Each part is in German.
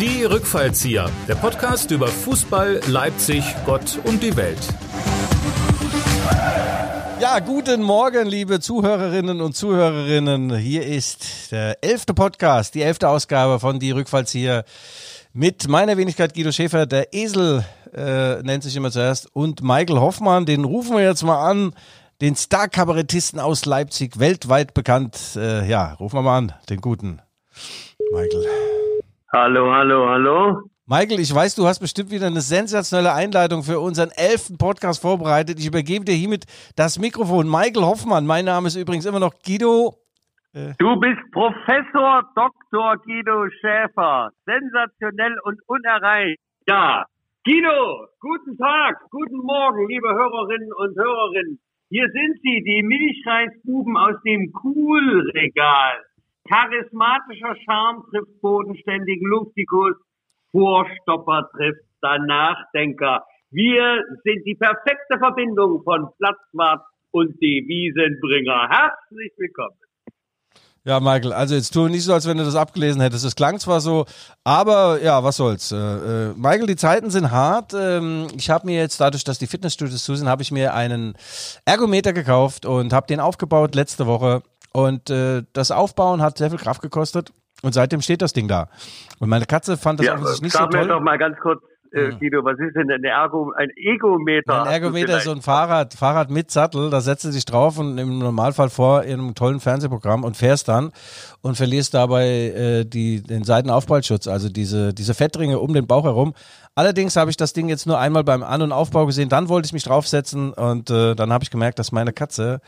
Die Rückfallzieher, der Podcast über Fußball, Leipzig, Gott und die Welt. Ja, guten Morgen, liebe Zuhörerinnen und Zuhörerinnen. Hier ist der elfte Podcast, die elfte Ausgabe von Die Rückfallzieher mit meiner Wenigkeit Guido Schäfer. Der Esel äh, nennt sich immer zuerst und Michael Hoffmann. Den rufen wir jetzt mal an. Den Star-Kabarettisten aus Leipzig, weltweit bekannt. Äh, ja, rufen wir mal an, den guten Michael. Hallo, hallo, hallo. Michael, ich weiß, du hast bestimmt wieder eine sensationelle Einleitung für unseren elften Podcast vorbereitet. Ich übergebe dir hiermit das Mikrofon. Michael Hoffmann, mein Name ist übrigens immer noch Guido. Äh du bist Professor Dr. Guido Schäfer. Sensationell und unerreicht. Ja. Guido, guten Tag, guten Morgen, liebe Hörerinnen und Hörerinnen. Hier sind sie, die Milchreisbuben aus dem Kuhlregal. Charismatischer Charme trifft bodenständigen Luftikus. Vorstopper trifft dann Nachdenker. Wir sind die perfekte Verbindung von Platzwart und Devisenbringer. Herzlich willkommen. Ja, Michael, also jetzt tu nicht so, als wenn du das abgelesen hättest. Es klang zwar so, aber ja, was soll's. Äh, äh, Michael, die Zeiten sind hart. Ähm, ich habe mir jetzt, dadurch, dass die Fitnessstudios zu sind, habe ich mir einen Ergometer gekauft und habe den aufgebaut letzte Woche. Und äh, das Aufbauen hat sehr viel Kraft gekostet. Und seitdem steht das Ding da. Und meine Katze fand das ja, offensichtlich nicht so toll. Sag mir doch mal ganz kurz, äh, Guido, was ist denn ein, Ergo, ein Egometer? Ein Ergometer ist so ein Fahrrad, Fahrrad mit Sattel, da setzt du dich drauf und im Normalfall vor in einem tollen Fernsehprogramm und fährst dann und verlierst dabei äh, die, den Seitenaufprallschutz, also diese, diese Fettringe um den Bauch herum. Allerdings habe ich das Ding jetzt nur einmal beim An- und Aufbau gesehen, dann wollte ich mich draufsetzen und äh, dann habe ich gemerkt, dass meine Katze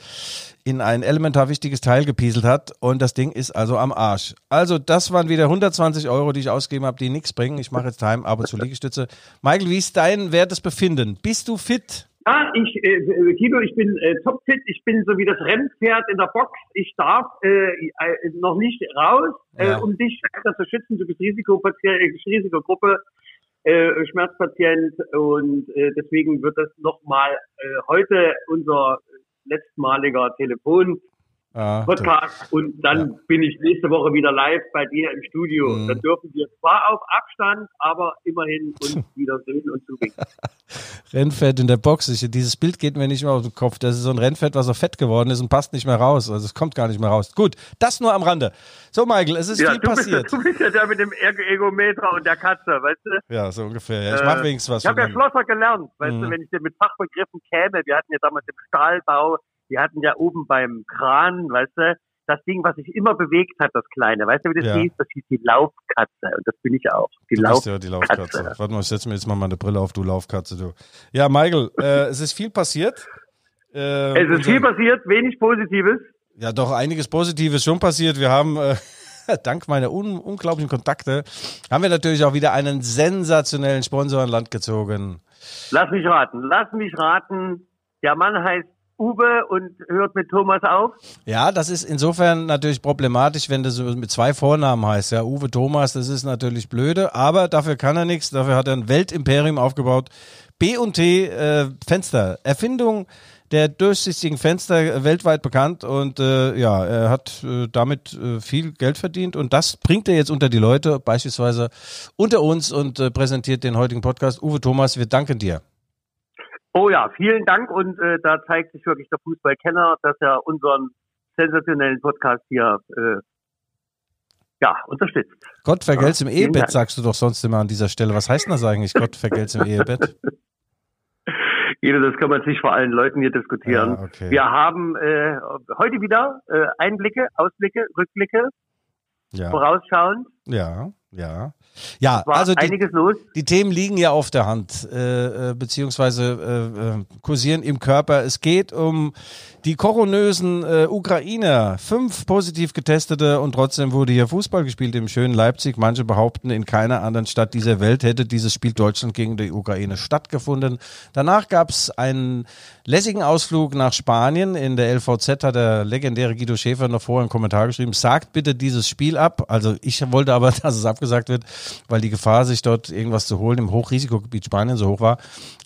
in ein elementar wichtiges Teil gepieselt hat und das Ding ist also am Arsch. Also das waren wieder 120 Euro, die ich ausgegeben habe, die nichts bringen. Ich mache jetzt Time, aber zur Liegestütze. Michael, wie ist dein wertes Befinden? Bist du fit? Ja, ich, äh, Guido, ich bin äh, topfit. Ich bin so wie das Rennpferd in der Box. Ich darf äh, äh, noch nicht raus, äh, ja. um dich zu schützen. Du bist äh, Risikogruppe äh, Schmerzpatient und äh, deswegen wird das nochmal äh, heute unser letztmaliger Telefon ah, Podcast und dann ja. bin ich nächste Woche wieder live bei dir im Studio. Mhm. Dann dürfen wir zwar auf Abstand, aber immerhin uns wieder sehen und zuwinken. Rennfett in der Box. Ich, dieses Bild geht mir nicht mehr auf den Kopf. Das ist so ein Rennfett, was so fett geworden ist und passt nicht mehr raus. Also es kommt gar nicht mehr raus. Gut, das nur am Rande. So, Michael, es ist ja, viel du passiert. Bist, du bist ja der mit dem Egometer und der Katze, weißt du? Ja, so ungefähr. Ja, ich mach äh, wenigstens was. Ich habe ja Schlosser gelernt, weißt mhm. du, wenn ich dir mit Fachbegriffen käme. Wir hatten ja damals im Stahlbau, wir hatten ja oben beim Kran, weißt du, das Ding, was sich immer bewegt hat, das Kleine. Weißt du, wie das ja. hieß? Das hieß die Laufkatze. Und das bin ich auch. Die du bist ja die Laufkatze. Warte mal, ich setze mir jetzt mal meine Brille auf, du Laufkatze, du. Ja, Michael, äh, es ist viel passiert. Äh, es ist viel passiert, wenig Positives. Ja, doch einiges Positives schon passiert. Wir haben äh, dank meiner un unglaublichen Kontakte haben wir natürlich auch wieder einen sensationellen Sponsor an Land gezogen. Lass mich raten, lass mich raten. Der Mann heißt Uwe und hört mit Thomas auf? Ja, das ist insofern natürlich problematisch, wenn du so mit zwei Vornamen heißt. Ja, Uwe Thomas, das ist natürlich blöde, aber dafür kann er nichts. Dafür hat er ein Weltimperium aufgebaut. B&T äh, Fenster, Erfindung der durchsichtigen Fenster äh, weltweit bekannt und äh, ja, er hat äh, damit äh, viel Geld verdient und das bringt er jetzt unter die Leute, beispielsweise unter uns und äh, präsentiert den heutigen Podcast. Uwe Thomas, wir danken dir. Oh ja, vielen Dank und äh, da zeigt sich wirklich der Fußballkenner, dass er unseren sensationellen Podcast hier äh, ja, unterstützt. Gott vergelt's im Ehebett, sagst du doch sonst immer an dieser Stelle. Was heißt denn das eigentlich, Gott vergelt's im Ehebett? Jeder, das kann man sich vor allen Leuten hier diskutieren. Ja, okay. Wir haben äh, heute wieder äh, Einblicke, Ausblicke, Rückblicke, ja. vorausschauend. Ja, ja. Ja, also die, die, Themen liegen ja auf der Hand, äh, äh, beziehungsweise äh, äh, kursieren im Körper. Es geht um die koronösen äh, Ukrainer. Fünf positiv getestete und trotzdem wurde hier Fußball gespielt im schönen Leipzig. Manche behaupten, in keiner anderen Stadt dieser Welt hätte dieses Spiel Deutschland gegen die Ukraine stattgefunden. Danach gab es einen lässigen Ausflug nach Spanien. In der LVZ hat der legendäre Guido Schäfer noch vorher einen Kommentar geschrieben, sagt bitte dieses Spiel ab. Also ich wollte aber, dass es abgesagt abgesagt wird, weil die Gefahr, sich dort irgendwas zu holen im Hochrisikogebiet Spanien so hoch war.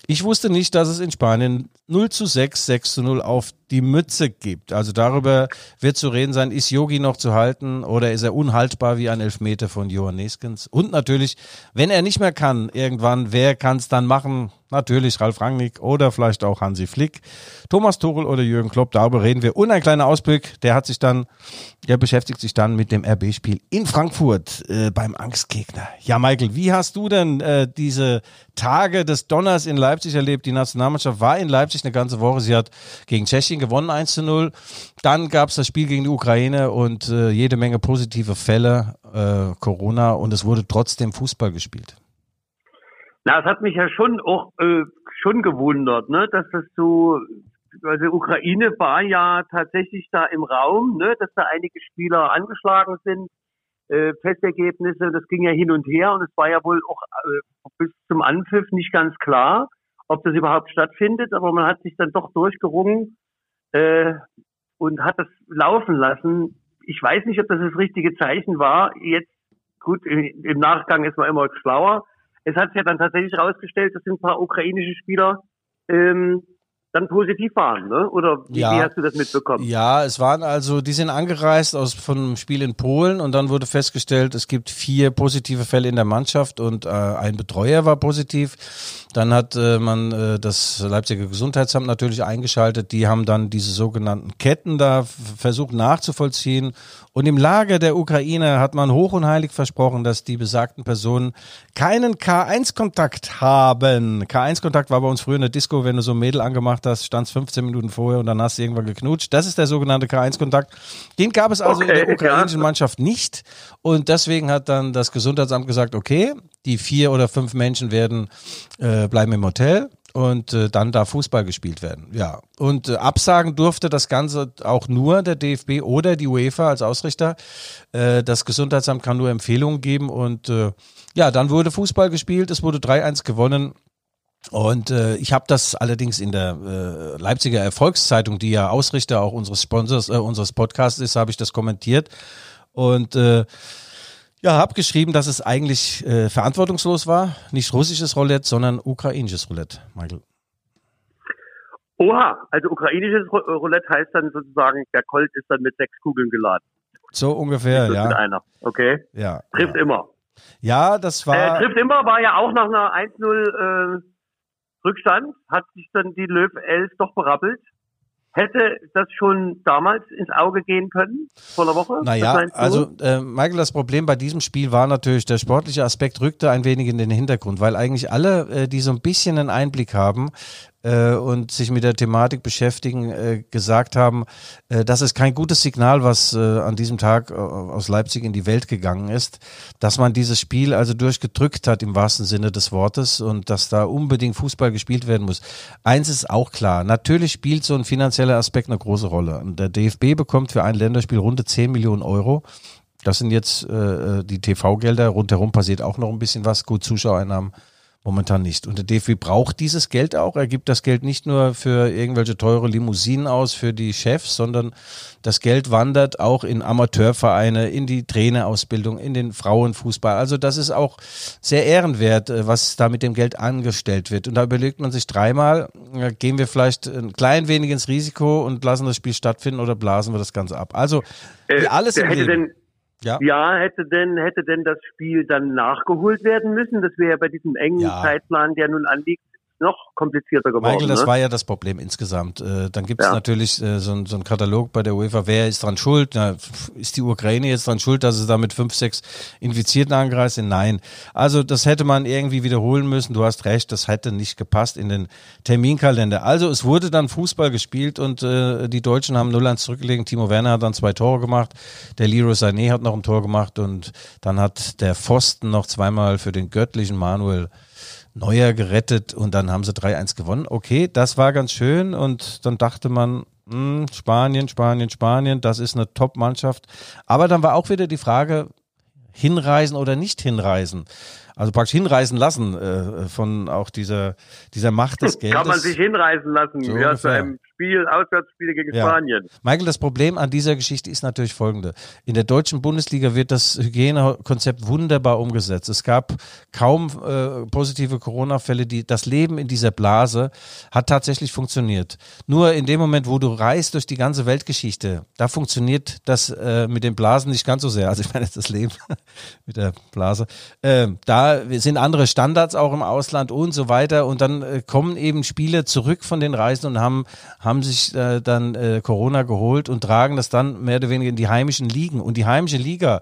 Ich wusste nicht, dass es in Spanien 0 zu 6, 6 zu 0 auf die Mütze gibt. Also darüber wird zu reden sein, ist Yogi noch zu halten oder ist er unhaltbar wie ein Elfmeter von Johann Neskens? Und natürlich, wenn er nicht mehr kann, irgendwann, wer kann es dann machen? Natürlich Ralf Rangnick oder vielleicht auch Hansi Flick, Thomas Tuchel oder Jürgen Klopp. Darüber reden wir. Und ein kleiner Ausblick, der hat sich dann, der beschäftigt sich dann mit dem RB-Spiel in Frankfurt äh, beim Angstgegner. Ja, Michael, wie hast du denn äh, diese Tage des Donners in Leipzig erlebt? Die Nationalmannschaft war in Leipzig eine ganze Woche. Sie hat gegen Tschechien gewonnen 1 zu 0. Dann gab es das Spiel gegen die Ukraine und äh, jede Menge positive Fälle, äh, Corona und es wurde trotzdem Fußball gespielt. Na, es hat mich ja schon auch äh, schon gewundert, ne, dass das so, also Ukraine war ja tatsächlich da im Raum, ne, dass da einige Spieler angeschlagen sind, äh, Festergebnisse, das ging ja hin und her und es war ja wohl auch äh, bis zum Anpfiff nicht ganz klar, ob das überhaupt stattfindet, aber man hat sich dann doch durchgerungen äh, und hat das laufen lassen. Ich weiß nicht, ob das das richtige Zeichen war. Jetzt, gut, im Nachgang ist man immer schlauer es hat sich ja dann tatsächlich herausgestellt, dass ein paar ukrainische Spieler ähm, dann positiv waren, ne? Oder wie, ja. wie, hast du das mitbekommen? Ja, es waren also, die sind angereist aus von einem Spiel in Polen und dann wurde festgestellt, es gibt vier positive Fälle in der Mannschaft und äh, ein Betreuer war positiv. Dann hat äh, man äh, das Leipziger Gesundheitsamt natürlich eingeschaltet. Die haben dann diese sogenannten Ketten da versucht nachzuvollziehen und im Lager der Ukraine hat man hoch und heilig versprochen, dass die besagten Personen keinen K1-Kontakt haben. K1-Kontakt war bei uns früher in der Disco, wenn du so ein Mädel angemacht hast, standst 15 Minuten vorher und dann hast du irgendwann geknutscht. Das ist der sogenannte K1-Kontakt. Den gab es also okay, in der ukrainischen ja. Mannschaft nicht. Und deswegen hat dann das Gesundheitsamt gesagt, okay, die vier oder fünf Menschen werden äh, bleiben im Hotel und äh, dann darf Fußball gespielt werden. Ja. Und äh, absagen durfte das Ganze auch nur der DFB oder die UEFA als Ausrichter. Äh, das Gesundheitsamt kann nur Empfehlungen geben und äh, ja, dann wurde Fußball gespielt, es wurde 3-1 gewonnen. Und äh, ich habe das allerdings in der äh, Leipziger Erfolgszeitung, die ja Ausrichter auch unseres Sponsors, äh, unseres Podcasts ist, habe ich das kommentiert. Und äh, ja, habe geschrieben, dass es eigentlich äh, verantwortungslos war. Nicht russisches Roulette, sondern ukrainisches Roulette, Michael. Oha, also ukrainisches äh, Roulette heißt dann sozusagen, der Colt ist dann mit sechs Kugeln geladen. So ungefähr, ja. Mit einer, okay? Ja. Trifft ja. immer. Ja, das war. Äh, trifft immer, war ja auch nach einer 1-0 äh, Rückstand, hat sich dann die Löw 11 doch berappelt. Hätte das schon damals ins Auge gehen können, vor einer Woche? Naja, also äh, Michael, das Problem bei diesem Spiel war natürlich, der sportliche Aspekt rückte ein wenig in den Hintergrund, weil eigentlich alle, äh, die so ein bisschen einen Einblick haben, äh, und sich mit der Thematik beschäftigen, äh, gesagt haben, äh, das ist kein gutes Signal, was äh, an diesem Tag äh, aus Leipzig in die Welt gegangen ist, dass man dieses Spiel also durchgedrückt hat im wahrsten Sinne des Wortes und dass da unbedingt Fußball gespielt werden muss. Eins ist auch klar, natürlich spielt so ein finanzieller Aspekt eine große Rolle. Und der DFB bekommt für ein Länderspiel runde 10 Millionen Euro. Das sind jetzt äh, die TV-Gelder. Rundherum passiert auch noch ein bisschen was. Gut, Zuschauereinnahmen Momentan nicht. Und der DFB braucht dieses Geld auch. Er gibt das Geld nicht nur für irgendwelche teure Limousinen aus für die Chefs, sondern das Geld wandert auch in Amateurvereine, in die Trainerausbildung, in den Frauenfußball. Also das ist auch sehr ehrenwert, äh, was da mit dem Geld angestellt wird. Und da überlegt man sich dreimal, äh, gehen wir vielleicht ein klein wenig ins Risiko und lassen das Spiel stattfinden oder blasen wir das Ganze ab. Also äh, alles im Leben. Ja. ja, hätte denn, hätte denn das Spiel dann nachgeholt werden müssen? Das wäre ja bei diesem engen ja. Zeitplan, der nun anliegt, noch komplizierter geworden. Michael, das ne? war ja das Problem insgesamt. Äh, dann gibt es ja. natürlich äh, so, so einen Katalog bei der UEFA, wer ist dran schuld? Na, ist die Ukraine jetzt dran schuld, dass es da mit fünf, sechs Infizierten angereist sind? Nein. Also das hätte man irgendwie wiederholen müssen. Du hast recht, das hätte nicht gepasst in den Terminkalender. Also es wurde dann Fußball gespielt und äh, die Deutschen haben 0-1 zurückgelegen. Timo Werner hat dann zwei Tore gemacht. Der Leroy Sané hat noch ein Tor gemacht und dann hat der Pfosten noch zweimal für den göttlichen Manuel Neuer gerettet und dann haben sie 3-1 gewonnen. Okay, das war ganz schön und dann dachte man, mh, hm, Spanien, Spanien, Spanien, das ist eine Top-Mannschaft. Aber dann war auch wieder die Frage, hinreisen oder nicht hinreisen. Also praktisch hinreisen lassen äh, von auch dieser, dieser Macht des Geldes. Kann man sich hinreisen lassen, so ja, zu einem Spiel, Auswärtsspiele gegen Ja. Spanien. Michael, das Problem an dieser Geschichte ist natürlich folgende. In der deutschen Bundesliga wird das Hygienekonzept wunderbar umgesetzt. Es gab kaum äh, positive Corona-Fälle. Das Leben in dieser Blase hat tatsächlich funktioniert. Nur in dem Moment, wo du reist durch die ganze Weltgeschichte, da funktioniert das äh, mit den Blasen nicht ganz so sehr. Also ich meine jetzt das Leben mit der Blase. Äh, da sind andere Standards auch im Ausland und so weiter. Und dann äh, kommen eben Spieler zurück von den Reisen und haben, haben sich äh, dann äh, Corona geholt und tragen das dann mehr oder weniger in die heimischen Ligen. Und die heimische Liga,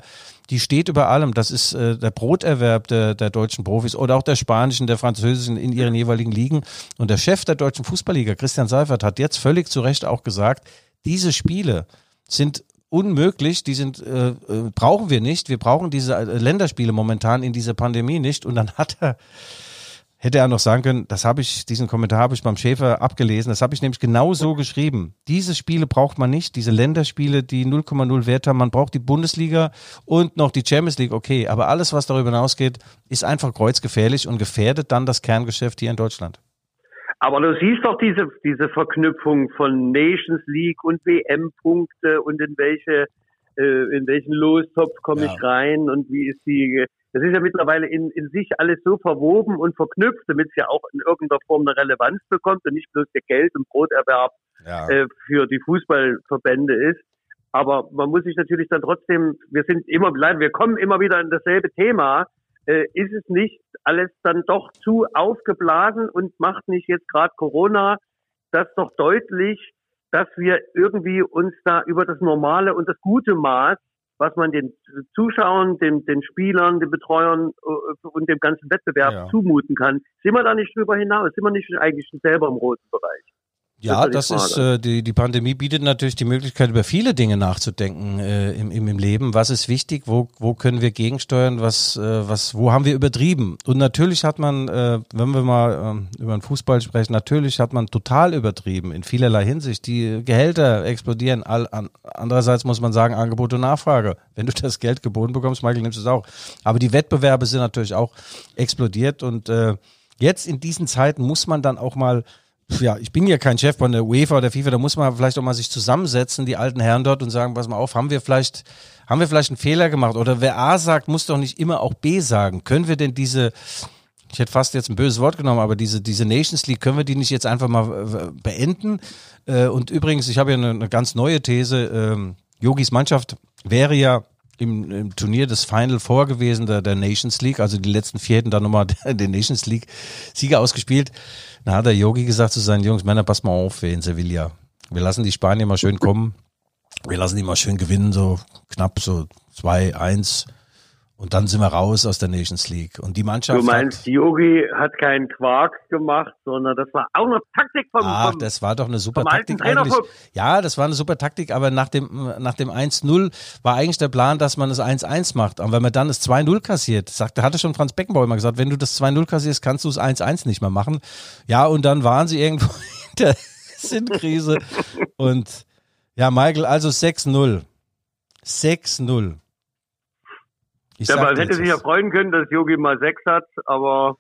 die steht über allem. Das ist äh, der Broterwerb der, der deutschen Profis oder auch der spanischen, der französischen in ihren jeweiligen Ligen. Und der Chef der deutschen Fußballliga, Christian Seifert, hat jetzt völlig zu Recht auch gesagt, diese Spiele sind unmöglich, die sind äh, äh, brauchen wir nicht. Wir brauchen diese äh, Länderspiele momentan in dieser Pandemie nicht. Und dann hat er hätte er noch sagen können, das habe ich, diesen Kommentar habe ich beim Schäfer abgelesen, das habe ich nämlich genau so geschrieben. Diese Spiele braucht man nicht, diese Länderspiele, die 0,0 Wert haben, man braucht die Bundesliga und noch die Champions League, okay, aber alles, was darüber hinausgeht, ist einfach kreuzgefährlich und gefährdet dann das Kerngeschäft hier in Deutschland. Aber du siehst doch diese, diese Verknüpfung von Nations League und WM-Punkte und in welche, äh, in welchen Lostopf komme Ja. ich rein und wie ist die, das ist ja mittlerweile in, in sich alles so verwoben und verknüpft, damit es ja auch in irgendeiner Form eine Relevanz bekommt und nicht bloß der Geld- und Broterwerb Ja. äh, für die Fußballverbände ist. Aber man muss sich natürlich dann trotzdem, wir sind immer, wir kommen immer wieder in dasselbe Thema. Äh, ist es nicht alles dann doch zu aufgeblasen und macht nicht jetzt gerade Corona das doch deutlich, dass wir irgendwie uns da über das normale und das gute Maß, was man den Zuschauern, den, den Spielern, den Betreuern äh, und dem ganzen Wettbewerb Ja. zumuten kann, sind wir da nicht drüber hinaus? Sind wir nicht eigentlich schon selber im roten Bereich? Ja, Das das ist die ist, äh, die, die Pandemie bietet natürlich die Möglichkeit, über viele Dinge nachzudenken äh, im, im, im Leben. Was ist wichtig? Wo, wo können wir gegensteuern? Was, äh, was, wo haben wir übertrieben? Und natürlich hat man, äh, wenn wir mal ähm, über den Fußball sprechen, natürlich hat man total übertrieben in vielerlei Hinsicht. Die Gehälter explodieren. All, an, andererseits muss man sagen, Angebot und Nachfrage. Wenn du das Geld geboten bekommst, Michael, nimmst du es auch. Aber die Wettbewerbe sind natürlich auch explodiert und äh, jetzt in diesen Zeiten muss man dann auch mal ja, ich bin ja kein Chef von der UEFA oder FIFA, da muss man vielleicht auch mal sich zusammensetzen, die alten Herren dort und sagen, pass mal auf, haben wir vielleicht, haben wir vielleicht einen Fehler gemacht? Oder wer A sagt, muss doch nicht immer auch B sagen. Können wir denn diese, ich hätte fast jetzt ein böses Wort genommen, aber diese, diese Nations League, können wir die nicht jetzt einfach mal äh, beenden? Äh, und übrigens, ich habe ja eine, eine ganz neue These, ähm, Yogis Mannschaft wäre ja im, im Turnier des Final Four gewesen, der, der Nations League, also die letzten vier hätten dann nochmal den Nations League Sieger ausgespielt. Da hat der Yogi gesagt zu seinen Jungs, Männer, pass mal auf in Sevilla. Wir lassen die Spanier mal schön kommen. Wir lassen die mal schön gewinnen, so knapp so 2-1. Und dann sind wir raus aus der Nations League. Und die Mannschaft Du meinst, Yogi hat keinen Quark gemacht, sondern das war auch noch Taktik vom, Ach, vom das war doch eine super Taktik eigentlich. Ja, das war eine super Taktik, aber nach dem, nach dem 1-0 war eigentlich der Plan, dass man das 1-1 macht. Und wenn man dann das 2-0 kassiert, sagte, hatte schon Franz Beckenbauer immer gesagt, wenn du das 2-0 kassierst, kannst du das 1-1 nicht mehr machen. Ja, und dann waren sie irgendwo in der Sinnkrise. und ja, Michael, also 6-0. 6-0. Ich Ja, man hätte sich ja freuen können, dass Yogi mal sechs hat, aber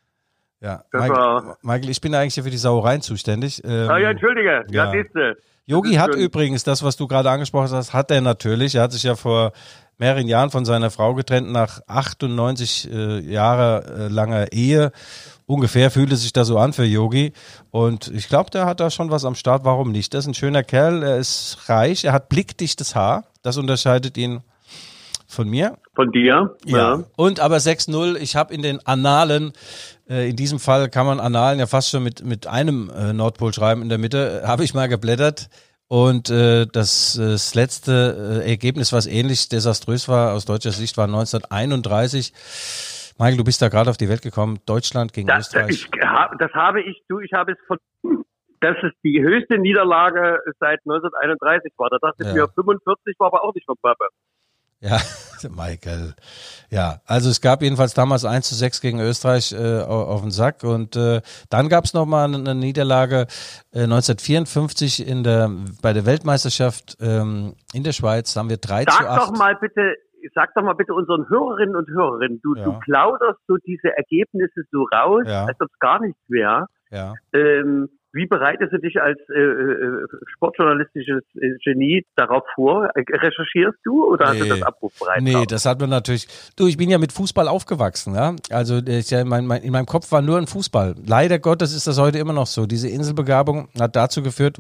Ja, Michael, Michael, ich bin eigentlich hier für die Sauereien zuständig. Ähm, ah, ja, entschuldige, ja, ja. siehste. Yogi hat schön. übrigens das, was du gerade angesprochen hast, hat er natürlich. Er hat sich ja vor mehreren Jahren von seiner Frau getrennt nach 98 äh, Jahre äh, langer Ehe. Ungefähr fühlt es sich da so an für Yogi. Und ich glaube, der hat da schon was am Start. Warum nicht? Das ist ein schöner Kerl. Er ist reich. Er hat blickdichtes Haar. Das unterscheidet ihn von mir. Von dir? Und aber 6-0, ich habe in den Annalen, äh, in diesem Fall kann man Annalen ja fast schon mit, mit einem äh, Nordpol schreiben in der Mitte, äh, habe ich mal geblättert. Und äh, das, äh, das letzte äh, Ergebnis, was ähnlich desaströs war aus deutscher Sicht, war 1931. Michael, du bist da gerade auf die Welt gekommen. Deutschland gegen Das, Österreich. ich, das habe ich, du, ich habe es von, dass es die höchste Niederlage seit 1931 war. Da dachte ich Ja. mir, 45 war aber auch nicht von Pappe. Ja, Michael. Ja, also es gab jedenfalls damals 1 zu 6 gegen Österreich äh, au- auf den Sack und äh, dann gab es nochmal eine Niederlage äh, 1954 in der, bei der Weltmeisterschaft ähm, in der Schweiz, da haben wir 3 zu Sag 8. doch mal bitte, sag doch mal bitte unseren Hörerinnen und Hörerinnen, du, Ja. du plauderst so diese Ergebnisse so raus, Ja. als ob es gar nichts wäre. Ja, Ähm, Wie bereitest du dich als äh, äh, sportjournalistisches äh, Genie darauf vor? Äh, recherchierst du oder nee, hast du das abrufbereit? Nee, drauf? das hat man natürlich. Du, ich bin ja mit Fußball aufgewachsen, ja. Also ich, ja, mein, mein, in meinem Kopf war nur ein Fußball. Leider Gottes ist das heute immer noch so. Diese Inselbegabung hat dazu geführt,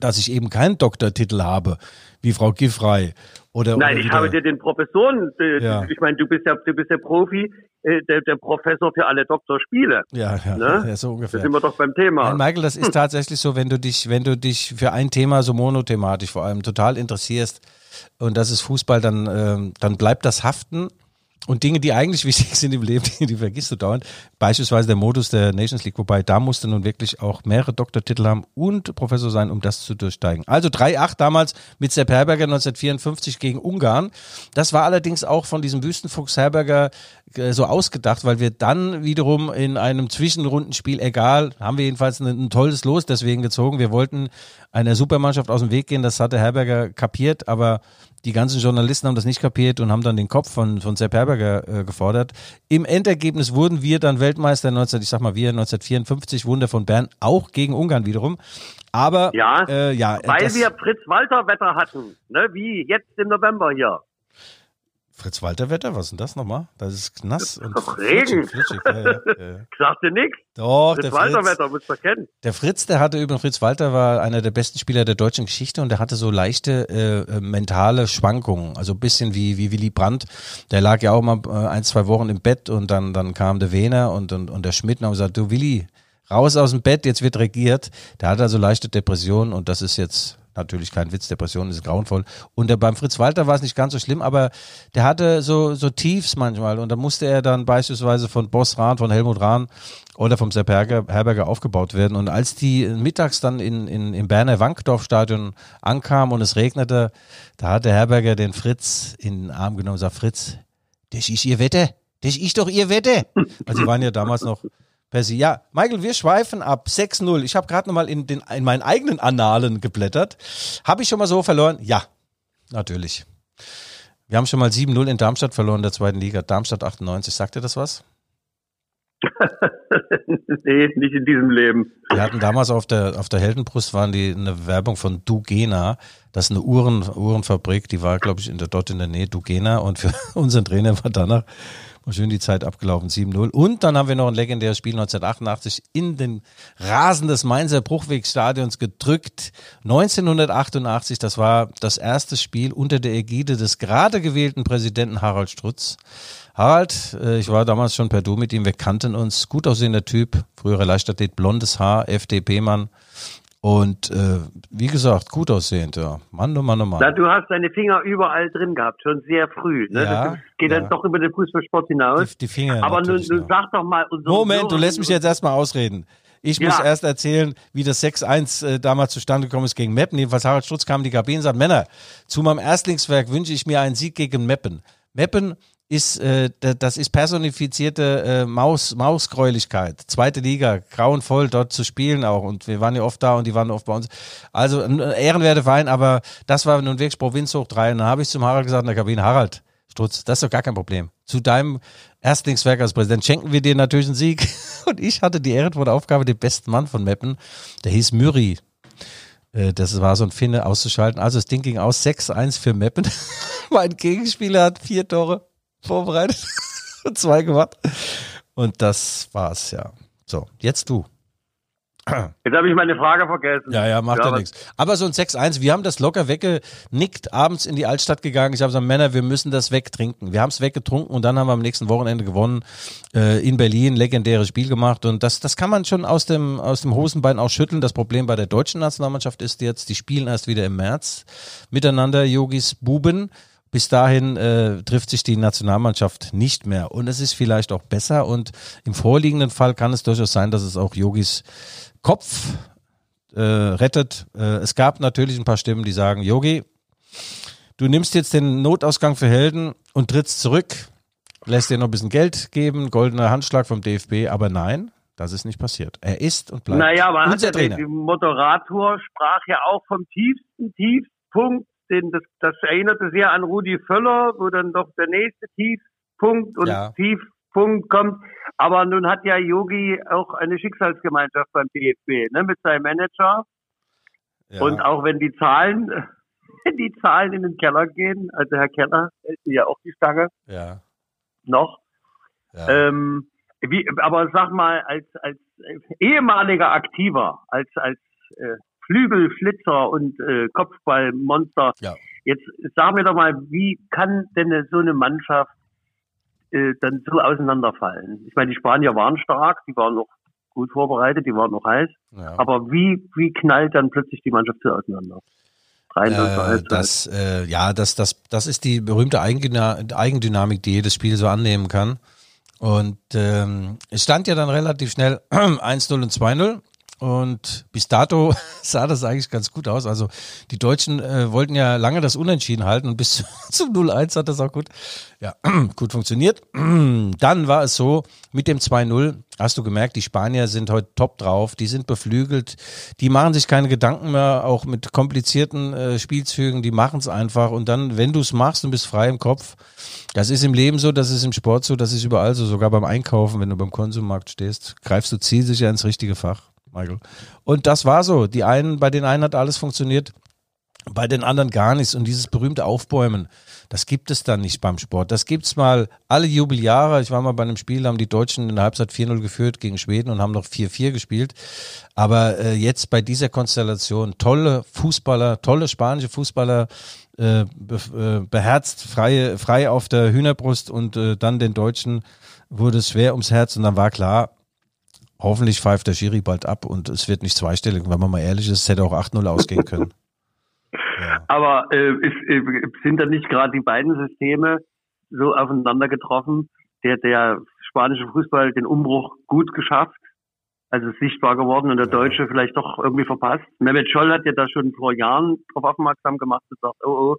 dass ich eben keinen Doktortitel habe, wie Frau Giffrey. Oder, Nein, oder ich habe dir den Professoren, äh, ja. ich meine, du bist ja, du bist der Profi, äh, der, der Professor für alle Doktorspiele. Ja, ja, ne? ja, so ungefähr. Da sind wir doch beim Thema. Nein, Michael, das ist hm. tatsächlich so, wenn du dich, wenn du dich für ein Thema so monothematisch vor allem total interessierst, und das ist Fußball, dann, äh, dann bleibt das haften und Dinge, die eigentlich wichtig sind im Leben, die, die vergisst du dauernd. Beispielsweise der Modus der Nations League, wobei da musste nun wirklich auch mehrere Doktortitel haben und Professor sein, um das zu durchsteigen. Also 3-8 damals mit Sepp Herberger 1954 gegen Ungarn. Das war allerdings auch von diesem Wüstenfuchs Herberger äh, so ausgedacht, weil wir dann wiederum in einem Zwischenrundenspiel, egal, haben wir jedenfalls ein, ein tolles Los deswegen gezogen. Wir wollten einer Supermannschaft aus dem Weg gehen, das hatte Herberger kapiert, aber die ganzen Journalisten haben das nicht kapiert und haben dann den Kopf von, von Sepp Herberger äh, gefordert. Im Endergebnis wurden wir dann Weltmeister 19, ich sag mal wir 1954, Wunder von Bern, auch gegen Ungarn wiederum. Aber ja, äh, ja weil wir Fritz Walter Wetter hatten, ne, wie jetzt im November hier. Fritz-Walter-Wetter, was ist denn das nochmal? Das ist nass und Doch Regen. Flitschig, Ja, ja, ja. Sagt dir nichts? Doch, Fritz-Walter-Wetter, musst du kennen. Der Fritz, der hatte übrigens, Fritz Walter war einer der besten Spieler der deutschen Geschichte und der hatte so leichte äh, äh mentale Schwankungen, also ein bisschen wie, wie Willy Brandt. Der lag ja auch mal äh, ein, zwei Wochen im Bett und dann, dann kam der Wehner und, und, und der Schmidt und haben gesagt, du Willy, raus aus dem Bett, jetzt wird regiert. Der hat also leichte Depressionen und das ist jetzt Natürlich kein Witz, Depression ist grauenvoll. Und der, beim Fritz Walter war es nicht ganz so schlimm, aber der hatte so, so Tiefs manchmal. Und da musste er dann beispielsweise von Boss Rahn, von Helmut Rahn oder vom Sepp Herberger aufgebaut werden. Und als die mittags dann in, in, im Berner Wankdorfstadion ankamen und es regnete, da hat der Herberger den Fritz in den Arm genommen und sagt, Fritz, das ist ihr Wette. Das ist doch ihr Wette. Also sie waren ja damals noch Percy. Ja, Michael, wir schweifen ab 6-0. Ich habe gerade nochmal in, den, in meinen eigenen Annalen geblättert. Habe ich schon mal so verloren? Ja, natürlich. Wir haben schon mal 7-0 in Darmstadt verloren in der zweiten Liga. Darmstadt 98. Sagt ihr das was? nee, nicht in diesem Leben. Wir hatten damals auf der, auf der Heldenbrust waren die eine Werbung von Dugena. Das ist eine Uhren, Uhrenfabrik, die war, glaube ich, in der, dort in der Nähe Dugena. Und für unseren Trainer war danach schön die Zeit abgelaufen, 7-0. Und dann haben wir noch ein legendäres Spiel 1988 in den Rasen des Mainzer Bruchwegstadions gedrückt. 1988, das war das erste Spiel unter der Ägide des gerade gewählten Präsidenten Harald Strutz. Harald, äh, ich war damals schon per Du mit ihm, wir kannten uns, gut aussehender Typ, früherer Leichtathlet, blondes Haar, FDP-Mann. Und äh, wie gesagt, gut aussehend, ja. Mann, oh Mann, oh Mann. Na, du hast deine Finger überall drin gehabt, schon sehr früh. Ne? Ja, das geht ja. dann doch über den Fußballsport hinaus. Die, die Finger. Aber nun, nun sag doch mal. Moment, du lässt mich jetzt erstmal ausreden. Ich muss ja. erst erzählen, wie das 6-1 äh, damals zustande gekommen ist gegen Meppen. Jedenfalls Harald Strutz kam in die Kabine und sagt, Männer, zu meinem Erstlingswerk wünsche ich mir einen Sieg gegen Meppen. Meppen ist, äh, das ist personifizierte äh, Maus, Mausgräulichkeit. Zweite Liga, grauenvoll dort zu spielen auch. Und wir waren ja oft da und die waren oft bei uns. Also ein ehrenwerter Verein, aber das war nun wirklich Provinz hoch drei. Und dann habe ich zum Harald gesagt in der Kabine, Harald, Strutz, das ist doch gar kein Problem. Zu deinem Erstlingswerk als Präsident schenken wir dir natürlich einen Sieg. Und ich hatte die ehrenvolle Aufgabe, den besten Mann von Meppen, der hieß Müri. Äh, das war so ein Finne auszuschalten. Also das Ding ging aus 6-1 für Meppen. mein Gegenspieler hat vier Tore vorbereitet und zwei gemacht. Und das war's, ja. So, jetzt du. Jetzt habe ich meine Frage vergessen. Ja, ja, macht ja, ja nichts. Aber so ein 6-1, wir haben das locker weggenickt, abends in die Altstadt gegangen. Ich habe gesagt, Männer, wir müssen das wegtrinken. Wir haben es weggetrunken und dann haben wir am nächsten Wochenende gewonnen. Äh, in Berlin, legendäres Spiel gemacht. Und das, das kann man schon aus dem, aus dem Hosenbein auch schütteln. Das Problem bei der deutschen Nationalmannschaft ist jetzt, die spielen erst wieder im März miteinander, Yogis Buben bis dahin äh, trifft sich die Nationalmannschaft nicht mehr. Und es ist vielleicht auch besser. Und im vorliegenden Fall kann es durchaus sein, dass es auch Yogis Kopf äh, rettet. Äh, es gab natürlich ein paar Stimmen, die sagen, Yogi, du nimmst jetzt den Notausgang für Helden und trittst zurück, lässt dir noch ein bisschen Geld geben, goldener Handschlag vom DFB, aber nein, das ist nicht passiert. Er ist und bleibt naja, aber unser Trainer. Der Moderator sprach ja auch vom tiefsten Tiefpunkt den, das, das erinnerte sehr an Rudi Völler, wo dann doch der nächste Tiefpunkt und ja. Tiefpunkt kommt. Aber nun hat ja Yogi auch eine Schicksalsgemeinschaft beim DFB, ne, mit seinem Manager. Ja. Und auch wenn die Zahlen, wenn die Zahlen in den Keller gehen, also Herr Keller hält ja auch die Stange. Ja. Noch. Ja. Ähm, wie, aber sag mal, als, als ehemaliger Aktiver, als, als äh, Flügelflitzer und äh, Kopfballmonster, ja. jetzt sag mir doch mal, wie kann denn so eine Mannschaft äh, dann so auseinanderfallen? Ich meine, die Spanier waren stark, die waren noch gut vorbereitet, die waren noch heiß, ja. aber wie, wie knallt dann plötzlich die Mannschaft so auseinander? Äh, das, äh, ja, das, das, das ist die berühmte Eigendynamik, die jedes Spiel so annehmen kann. Und ähm, es stand ja dann relativ schnell 1-0 und 2-0. Und bis dato sah das eigentlich ganz gut aus. Also die Deutschen äh, wollten ja lange das Unentschieden halten und bis zum 0-1 hat das auch gut, ja, gut funktioniert. Dann war es so, mit dem 2-0 hast du gemerkt, die Spanier sind heute top drauf, die sind beflügelt, die machen sich keine Gedanken mehr, auch mit komplizierten äh, Spielzügen, die machen es einfach. Und dann, wenn du es machst und bist frei im Kopf, das ist im Leben so, das ist im Sport so, das ist überall so, sogar beim Einkaufen, wenn du beim Konsummarkt stehst, greifst du zielsicher ins richtige Fach. Michael. Und das war so. Die einen, bei den einen hat alles funktioniert, bei den anderen gar nichts. Und dieses berühmte Aufbäumen, das gibt es dann nicht beim Sport. Das gibt's mal alle Jubeljahre. Ich war mal bei einem Spiel, haben die Deutschen in der Halbzeit 4-0 geführt gegen Schweden und haben noch 4-4 gespielt. Aber äh, jetzt bei dieser Konstellation, tolle Fußballer, tolle spanische Fußballer, äh, be äh, beherzt, frei, frei auf der Hühnerbrust und äh, dann den Deutschen wurde es schwer ums Herz und dann war klar, hoffentlich pfeift der Schiri bald ab und es wird nicht zweistellig. Wenn man mal ehrlich ist, es hätte auch 8-0 ausgehen können. Ja. Aber äh, ist, äh, sind da nicht gerade die beiden Systeme so aufeinander getroffen, der der spanische Fußball den Umbruch gut geschafft, also sichtbar geworden und der Deutsche vielleicht doch irgendwie verpasst. Mehmet Scholl hat ja da schon vor Jahren darauf aufmerksam gemacht und sagt, oh oh,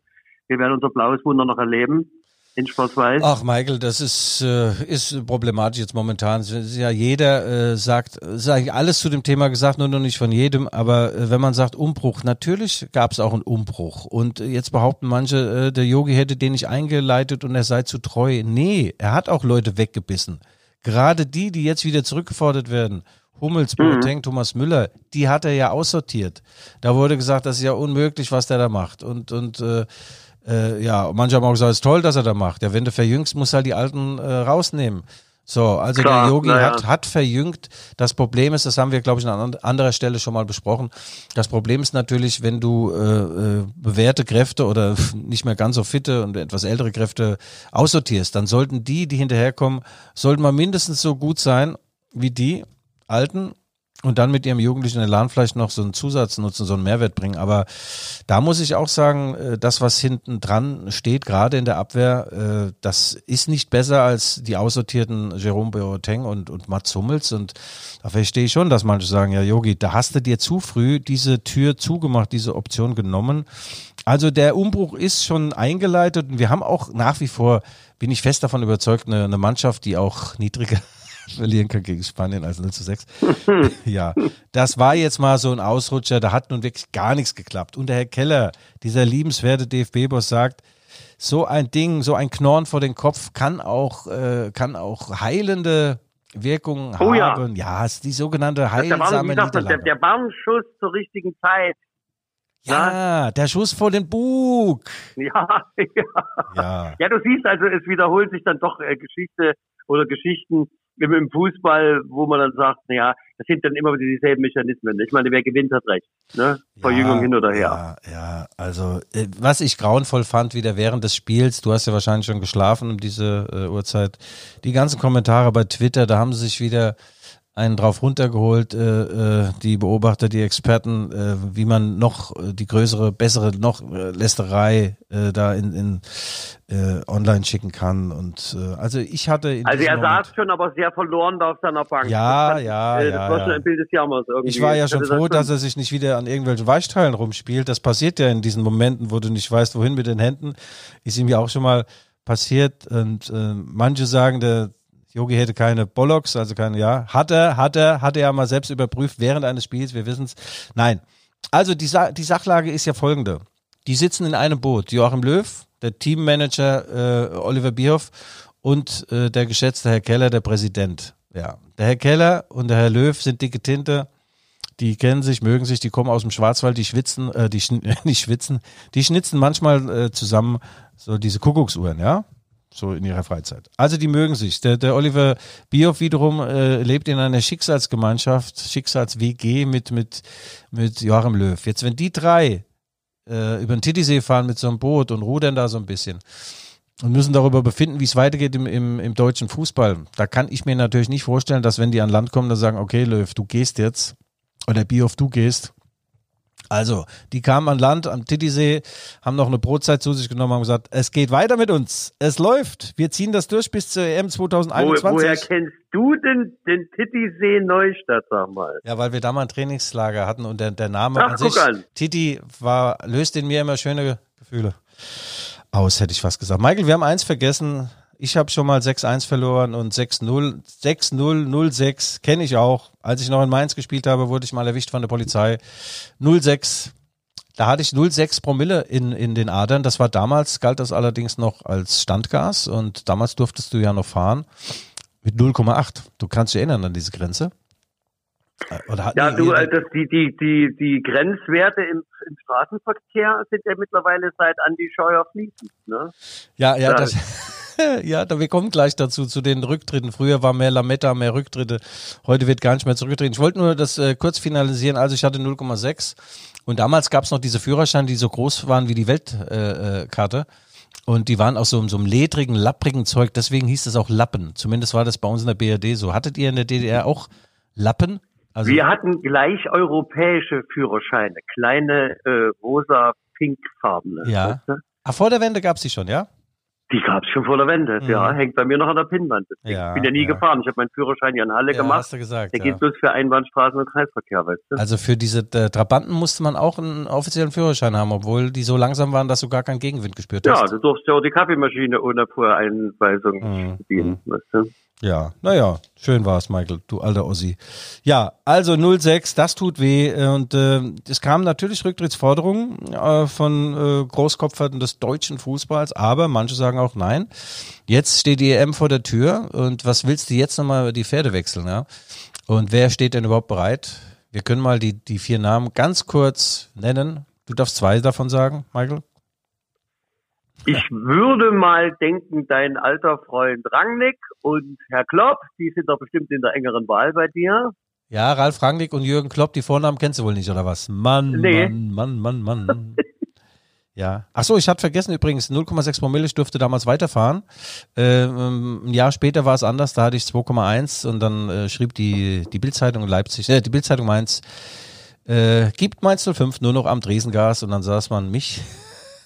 wir werden unser blaues Wunder noch erleben in Schwarz-Weiß. Ach, Michael, das ist, äh, ist problematisch jetzt momentan. Ja, jeder äh, sagt, eigentlich alles zu dem Thema gesagt, nur noch nicht von jedem. Aber äh, wenn man sagt Umbruch, natürlich gab es auch einen Umbruch. Und jetzt behaupten manche, äh, der Yogi hätte den nicht eingeleitet und er sei zu treu. Nee, er hat auch Leute weggebissen. Gerade die, die jetzt wieder zurückgefordert werden. Hummels, Boateng, mhm. Thomas Müller, die hat er ja aussortiert. Da wurde gesagt, das ist ja unmöglich, was der da macht. Und, und äh, äh, ja, manche haben auch gesagt, es ist toll, dass er da macht. Ja, wenn du verjüngst, musst du halt die Alten äh, rausnehmen. So, also Klar, der Yogi ja. hat, hat verjüngt. Das Problem ist, das haben wir, glaube ich, an anderer Stelle schon mal besprochen. Das Problem ist natürlich, wenn du äh, äh, bewährte Kräfte oder nicht mehr ganz so fitte und etwas ältere Kräfte aussortierst, dann sollten die, die hinterherkommen, sollten mal mindestens so gut sein wie die Alten und dann mit ihrem jugendlichen Elan vielleicht noch so einen Zusatz nutzen, so einen Mehrwert bringen. Aber da muss ich auch sagen, äh, das, was hinten dran steht, gerade in der Abwehr, äh, das ist nicht besser als die aussortierten Jerome Boateng und, und Mats Hummels. Und da verstehe ich schon, dass manche sagen, ja, Yogi, da hast du dir zu früh diese Tür zugemacht, diese Option genommen. Also der Umbruch ist schon eingeleitet und wir haben auch nach wie vor, bin ich fest davon überzeugt, eine, eine Mannschaft, die auch niedriger verlieren kann gegen Spanien als 0 zu 6. ja, das war jetzt mal so ein Ausrutscher, da hat nun wirklich gar nichts geklappt. Und der Herr Keller, dieser liebenswerte DFB-Boss sagt, so ein Ding, so ein Knorn vor den Kopf kann auch, äh, kann auch heilende Wirkungen oh, haben. Ja. ja, ist die sogenannte heilsame der, der, der Warnschuss zur richtigen Zeit. Ja, ja, der Schuss vor den Bug. Ja, ja, ja. Ja, du siehst also, es wiederholt sich dann doch äh, Geschichte oder Geschichten, im Fußball, wo man dann sagt, naja, das sind dann immer wieder dieselben Mechanismen. Ich meine, wer gewinnt, hat recht. Ne? Verjüngung ja, hin oder her. Ja, ja, also äh, was ich grauenvoll fand, wieder während des Spiels, du hast ja wahrscheinlich schon geschlafen um diese äh, Uhrzeit, die ganzen Kommentare bei Twitter, da haben sie sich wieder einen drauf runtergeholt, äh, äh, die Beobachter, die Experten, äh, wie man noch äh, die größere, bessere, noch äh, Lästerei äh, da in, in online schicken kann. Und also ich hatte. also er Moment, saß schon aber sehr verloren da auf seiner Bank. Ja, das ja, äh, das ja. war schon ein Bild des Jammers irgendwie. Ich war ja schon froh, das dass er sich nicht wieder an irgendwelchen Weichteilen rumspielt. Das passiert ja in diesen Momenten, wo du nicht weißt, wohin mit den Händen. Ist ihm ja auch schon mal passiert. Und manche sagen, der Yogi hätte keine Bollocks, also keine, ja. Hat er, hat er, hat er ja mal selbst überprüft während eines Spiels, wir wissen es. Nein. Also die, Sa die Sachlage ist ja folgende. Die sitzen in einem Boot. Joachim Löw, der Teammanager äh, Oliver Bierhoff und äh, der geschätzte Herr Keller, der Präsident. Ja, der Herr Keller und der Herr Löw sind dicke Tinte. Die kennen sich, mögen sich, die kommen aus dem Schwarzwald, die schwitzen, äh, die schn nicht schwitzen, die schnitzen manchmal äh, zusammen so diese Kuckucksuhren, ja? So in ihrer Freizeit. Also die mögen sich. Der, der Oliver Bioff wiederum äh, lebt in einer Schicksalsgemeinschaft, Schicksals-WG mit, mit, mit Joachim Löw. Jetzt, wenn die drei äh, über den Titisee fahren mit so einem Boot und rudern da so ein bisschen und müssen darüber befinden, wie es weitergeht im, im, im deutschen Fußball. Da kann ich mir natürlich nicht vorstellen, dass wenn die an Land kommen, dann sagen, okay, Löw, du gehst jetzt oder Bioff, du gehst. Also, die kamen an Land am Titisee, haben noch eine Brotzeit zu sich genommen, haben gesagt, es geht weiter mit uns. Es läuft. Wir ziehen das durch bis zur EM 2021. Wo, woher kennst du denn den Titisee Neustadt, sag mal? Ja, weil wir da mal ein Trainingslager hatten und der, der Name Ach, an sich, an. Titi, war, löst in mir immer schöne Gefühle aus, hätte ich fast gesagt. Michael, wir haben eins vergessen. Ich habe schon mal 6-1 verloren und 6-0, 6-0, 0-6, kenne ich auch. Als ich noch in Mainz gespielt habe, wurde ich mal erwischt von der Polizei. 0-6, da hatte ich 0,6 Promille in, in den Adern. Das war damals, galt das allerdings noch als Standgas und damals durftest du ja noch fahren mit 0,8. Du kannst dich erinnern an diese Grenze? Äh, Ja, die- du, äh, das, die, die, die, die Grenzwerte im, im Straßenverkehr sind ja mittlerweile seit Andi Scheuer fließend. Ne? Ja, ja, Ja. das, ja, wir kommen gleich dazu, zu den Rücktritten. Früher war mehr Lametta, mehr Rücktritte. Heute wird gar nicht mehr zurückgetreten. Ich wollte nur das äh, kurz finalisieren. Also ich hatte 0,6 und damals gab es noch diese Führerscheine, die so groß waren wie die Weltkarte. Äh, und die waren aus so, so einem ledrigen, lapprigen Zeug. Deswegen hieß es auch Lappen. Zumindest war das bei uns in der BRD so. Hattet ihr in der DDR auch Lappen? Also, Wir hatten gleich europäische Führerscheine, kleine äh, rosa-pink-farbene. Ja. weißt du? ah, vor der Wende gab es die schon, ja? Die gab's schon vor der Wende, Mhm. ja. Hängt bei mir noch an der Pinnwand. Ja, ich bin ja nie ja. gefahren. Ich habe meinen Führerschein ja in Halle Ja, gemacht. hast du gesagt. Der ja. geht bloß für Einbahnstraßen und Kreisverkehr, weißt du? Also für diese äh, Trabanten musste man auch einen offiziellen Führerschein haben, obwohl die so langsam waren, dass du gar keinen Gegenwind gespürt Ja, hast. du durfst ja auch die Kaffeemaschine ohne Voreinweisung Mhm. bedienen, weißt du? Ja, naja, schön war's, Michael, du alter Ossi. Ja, also 06, das tut weh. äh, Und äh, es kamen natürlich Rücktrittsforderungen äh, von äh, Großkopferten des deutschen Fußballs, aber manche sagen auch nein. Jetzt steht die EM vor der Tür und was willst du jetzt nochmal die Pferde wechseln, ja? Und wer steht denn überhaupt bereit? Wir können mal die, die vier Namen ganz kurz nennen. Du darfst zwei davon sagen, Michael. Ich würde mal denken, dein alter Freund Rangnick und Herr Klopp, die sind doch bestimmt in der engeren Wahl bei dir. Ja, Ralf Rangnick und Jürgen Klopp, die Vornamen kennst du wohl nicht, oder was? Mann, Nee. Mann, Mann, Mann, Mann. ja. Ach so, ich hatte vergessen übrigens, 0,6 Promille, ich durfte damals weiterfahren. Ähm, ein Jahr später war es anders, da hatte ich 2,1 und dann äh, schrieb die, die Bildzeitung Leipzig, äh, die Bildzeitung Mainz, äh, gibt Mainz 05 nur noch am Dresengas und dann saß man mich.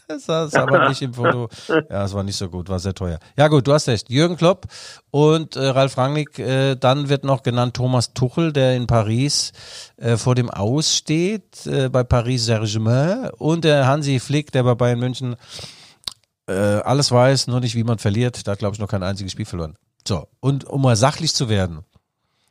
Das saß aber nicht im Foto. Ja, es war nicht so gut, war sehr teuer. Ja gut, du hast recht. Jürgen Klopp und äh, Ralf Rangnick. Äh, dann wird noch genannt Thomas Tuchel, der in Paris äh, vor dem Aus steht, äh, bei Paris Saint-Germain. Und der Hansi Flick, der bei Bayern München äh, alles weiß, nur nicht, wie man verliert. Da hat, glaube ich, noch kein einziges Spiel verloren. So, und um mal sachlich zu werden,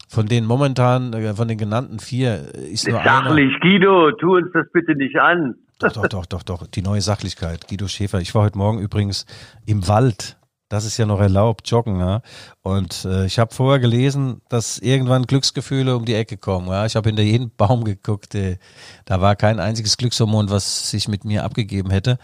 von den momentan, äh, von den genannten vier, ist nur einer. Sachlich, Guido, tu uns das bitte nicht an. Doch, doch, doch, doch, doch. Die neue Sachlichkeit. Guido Schäfer. Ich war heute Morgen übrigens im Wald. Das ist ja noch erlaubt, joggen. Ja? Und äh, ich habe vorher gelesen, dass irgendwann Glücksgefühle um die Ecke kommen. Ja? Ich habe hinter jeden Baum geguckt. Äh, da war kein einziges Glückshormon, was sich mit mir abgegeben hätte.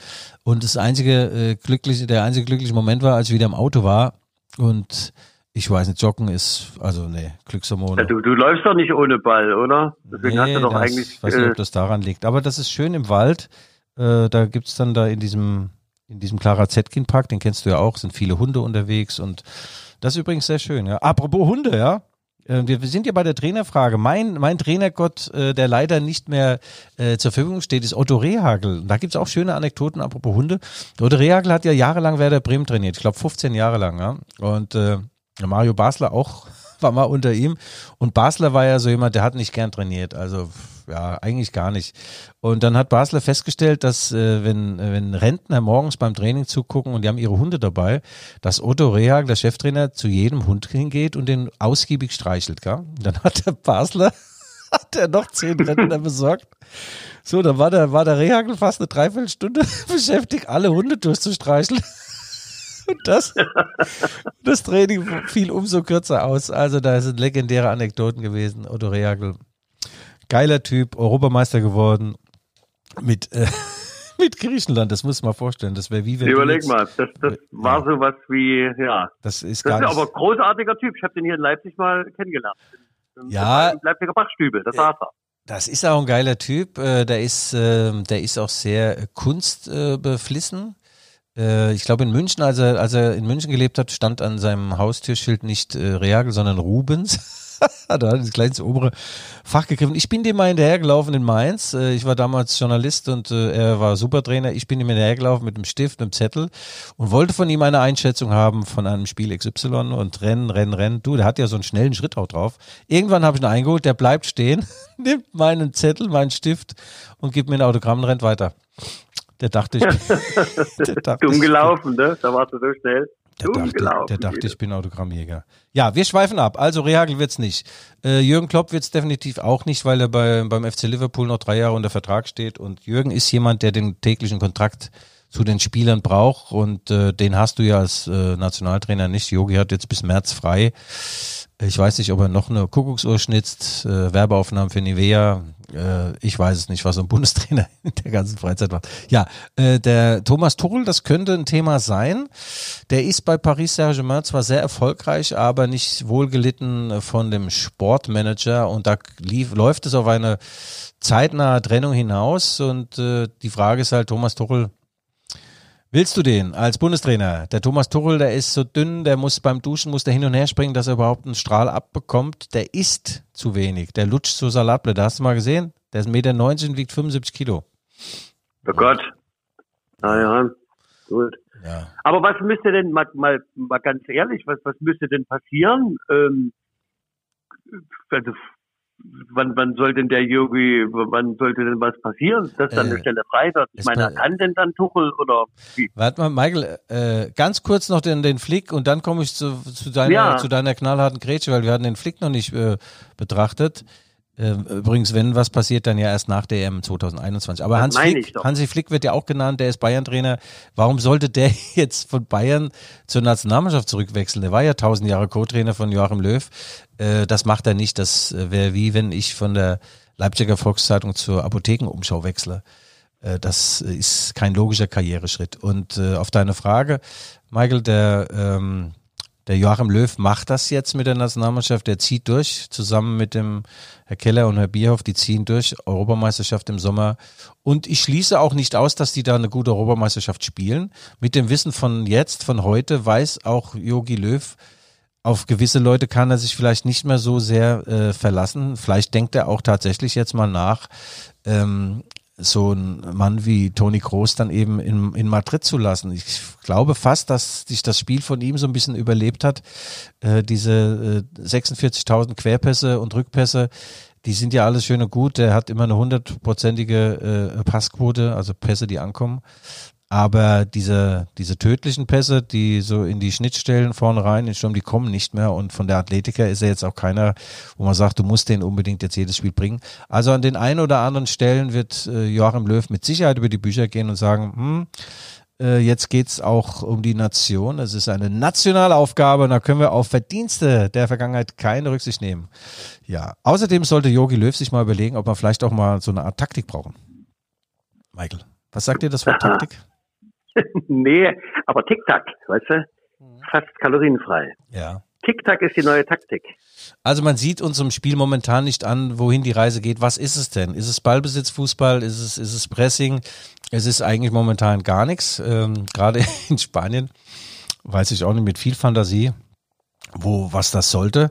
Und das einzige äh, glückliche, der einzige glückliche Moment war, als ich wieder im Auto war. Und ich weiß nicht, joggen ist, also nee, Glückshormone. Ja, du, du läufst doch nicht ohne Ball, oder? Deswegen hast du doch das, eigentlich. weiß nicht, Äh, ob das daran liegt. Aber das ist schön im Wald. Äh, da gibt's dann da in diesem, in diesem Clara Zetkin Park, den kennst du ja auch, sind viele Hunde unterwegs und das ist übrigens sehr schön. Ja. Apropos Hunde, ja. Äh, Wir sind ja bei der Trainerfrage. Mein, mein Trainergott, äh, der leider nicht mehr zur Verfügung steht, ist Otto Rehagel. Und Da gibt's auch schöne Anekdoten, apropos Hunde. Otto Rehagel hat ja jahrelang Werder Bremen trainiert. Ich glaube 15 Jahre lang. Ja. Und äh, Mario Basler auch war mal unter ihm. Und Basler war ja so jemand, der hat nicht gern trainiert. Also ja, eigentlich gar nicht. Und dann hat Basler festgestellt, dass äh, wenn, äh, wenn Rentner morgens beim Training zugucken und die haben ihre Hunde dabei, dass Otto Rehag, der Cheftrainer, zu jedem Hund hingeht und den ausgiebig streichelt. Gell? Dann hat der Basler hat er noch zehn Rentner besorgt. So, dann war der, war der Rehagel fast eine Dreiviertelstunde beschäftigt, alle Hunde durchzustreicheln. Und das, das Training fiel umso kürzer aus. Also da sind legendäre Anekdoten gewesen. Otto Reagel, geiler Typ, Europameister geworden mit, äh, mit Griechenland. Das muss man vorstellen. Das wäre wie wenn Überleg mal, das, das war so was wie, ja. Das ist Das ist aber ein großartiger Typ. Ich habe den hier in Leipzig mal kennengelernt. Im- Ja. im Leipziger Bachstübe, das saß er. Das ist auch ein geiler Typ. Äh, Der ist, äh, der ist auch sehr äh, kunstbeflissen. Äh, Ich glaube in München, als er, als er in München gelebt hat, stand an seinem Haustürschild nicht äh, Reagel, sondern Rubens. da hat er gleich ins obere Fach gegriffen. Ich bin dem mal hinterhergelaufen in Mainz. Äh, Ich war damals Journalist und äh, er war Supertrainer. Ich bin ihm hinterhergelaufen mit einem Stift, einem Zettel und wollte von ihm eine Einschätzung haben von einem Spiel XY und rennen, rennen, rennen. Du, der hat ja so einen schnellen Schritt auch drauf. Irgendwann habe ich ihn eingeholt, der bleibt stehen, nimmt meinen Zettel, meinen Stift und gibt mir ein Autogramm und rennt weiter. Der dachte, ich, der dachte, Dumm gelaufen, ne? Da warst du so schnell. der Dumm dachte, gelaufen. der dachte, ich bin Autogrammjäger. Ja, wir schweifen ab. Also Rehagel wird's nicht. Äh, Jürgen Klopp wird's definitiv auch nicht, weil er bei, beim FC Liverpool noch drei Jahre unter Vertrag steht. Und Jürgen ist jemand, der den täglichen Kontakt zu den Spielern braucht. Und äh, den hast du ja als äh, Nationaltrainer nicht. Jogi hat jetzt bis März frei. Ich weiß nicht, ob er noch eine Kuckucksuhr schnitzt, äh, Werbeaufnahmen für Nivea. Äh, ich weiß es nicht, was so ein Bundestrainer in der ganzen Freizeit macht. Ja, äh, der Thomas Tuchel, das könnte ein Thema sein. Der ist bei Paris Saint-Germain zwar sehr erfolgreich, aber nicht wohlgelitten von dem Sportmanager und da lief, läuft es auf eine zeitnahe Trennung hinaus und äh, die Frage ist halt, Thomas Tuchel, Willst du den als Bundestrainer? Der Thomas Tuchel, der ist so dünn, der muss beim Duschen, muss der hin und her springen, dass er überhaupt einen Strahl abbekommt. Der isst zu wenig. Der lutscht so Salatblätter. Hast du mal gesehen? Der ist 1,90 Meter und wiegt 75 Kilo. Oh Gott. Naja, gut. Ja. Aber was müsste denn, mal, mal, mal ganz ehrlich, was, was müsste denn passieren? Ähm, also, wann, wann soll denn der Yogi, wann sollte denn was passieren, dass dann Äh, eine Stelle frei wird? Ich meine, kann denn dann Tuchel oder wie? Warte mal, Michael, äh, ganz kurz noch den, den Flick und dann komme ich zu, zu, deiner, Ja. zu deiner knallharten Grätsche, weil wir hatten den Flick noch nicht äh, betrachtet. Ähm, übrigens, wenn was passiert, dann ja erst nach der EM 2021. Aber Hans Flick. Hansi Flick wird ja auch genannt, der ist Bayern-Trainer. Warum sollte der jetzt von Bayern zur Nationalmannschaft zurückwechseln? Der war ja tausend Jahre Co-Trainer von Joachim Löw. Äh, das macht er nicht. Das äh, wäre wie wenn ich von der Leipziger Volkszeitung zur Apothekenumschau wechsle. Äh, Das ist kein logischer Karriereschritt. Und auf deine Frage, Michael, der, ähm, der Joachim Löw macht das jetzt mit der Nationalmannschaft. Der zieht durch, zusammen mit dem Herr Keller und Herr Bierhoff, die ziehen durch, Europameisterschaft im Sommer. Und ich schließe auch nicht aus, dass die da eine gute Europameisterschaft spielen. Mit dem Wissen von jetzt, von heute, weiß auch Jogi Löw, auf gewisse Leute kann er sich vielleicht nicht mehr so sehr äh, verlassen. Vielleicht denkt er auch tatsächlich jetzt mal nach, ähm, so ein Mann wie Toni Kroos dann eben in, in Madrid zu lassen. Ich glaube fast, dass sich das Spiel von ihm so ein bisschen überlebt hat. Äh, diese äh, 46.000 Querpässe und Rückpässe, die sind ja alles schön und gut. Der hat immer eine hundertprozentige äh, Passquote, also Pässe, die ankommen. Aber diese, diese tödlichen Pässe, die so in die Schnittstellen vorne rein, in den Sturm, die kommen nicht mehr. Und von der Athletiker ist er jetzt auch keiner, wo man sagt, du musst den unbedingt jetzt jedes Spiel bringen. Also an den einen oder anderen Stellen wird äh, Joachim Löw mit Sicherheit über die Bücher gehen und sagen, hm, äh, jetzt geht's auch um die Nation. Es ist eine nationale Aufgabe und da können wir auf Verdienste der Vergangenheit keine Rücksicht nehmen. Ja, außerdem sollte Jogi Löw sich mal überlegen, ob wir vielleicht auch mal so eine Art Taktik brauchen. Michael, was sagt dir das Wort Taktik? nee, aber Tic-Tac, weißt du? Fast kalorienfrei. Ja. Tic-Tac ist die neue Taktik. Also man sieht unserem Spiel momentan nicht an, wohin die Reise geht. Was ist es denn? Ist es Ballbesitz, Fußball? Ist es, ist es Pressing? Es ist eigentlich momentan gar nichts. Ähm, Gerade in Spanien weiß ich auch nicht mit viel Fantasie, wo was das sollte.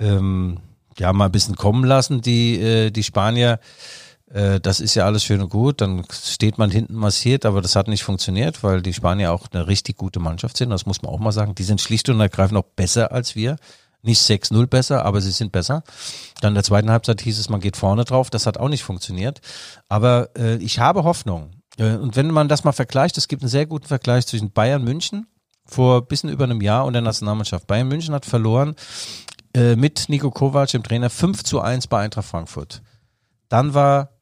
Ähm, ja, mal ein bisschen kommen lassen, die, äh, die Spanier. Äh, das ist ja alles schön und gut. Dann steht man hinten massiert, aber das hat nicht funktioniert, weil die Spanier auch eine richtig gute Mannschaft sind. Das muss man auch mal sagen. Die sind schlicht und ergreifend auch besser als wir. Nicht 6-0 besser, aber sie sind besser. Dann in der zweiten Halbzeit hieß es, man geht vorne drauf. Das hat auch nicht funktioniert. Aber äh, ich habe Hoffnung. Äh, und wenn man das mal vergleicht, es gibt einen sehr guten Vergleich zwischen Bayern München vor bisschen über einem Jahr und der Nationalmannschaft. Bayern München hat verloren äh, mit Nico Kovac, dem Trainer, 5 zu 1 bei Eintracht Frankfurt. Dann war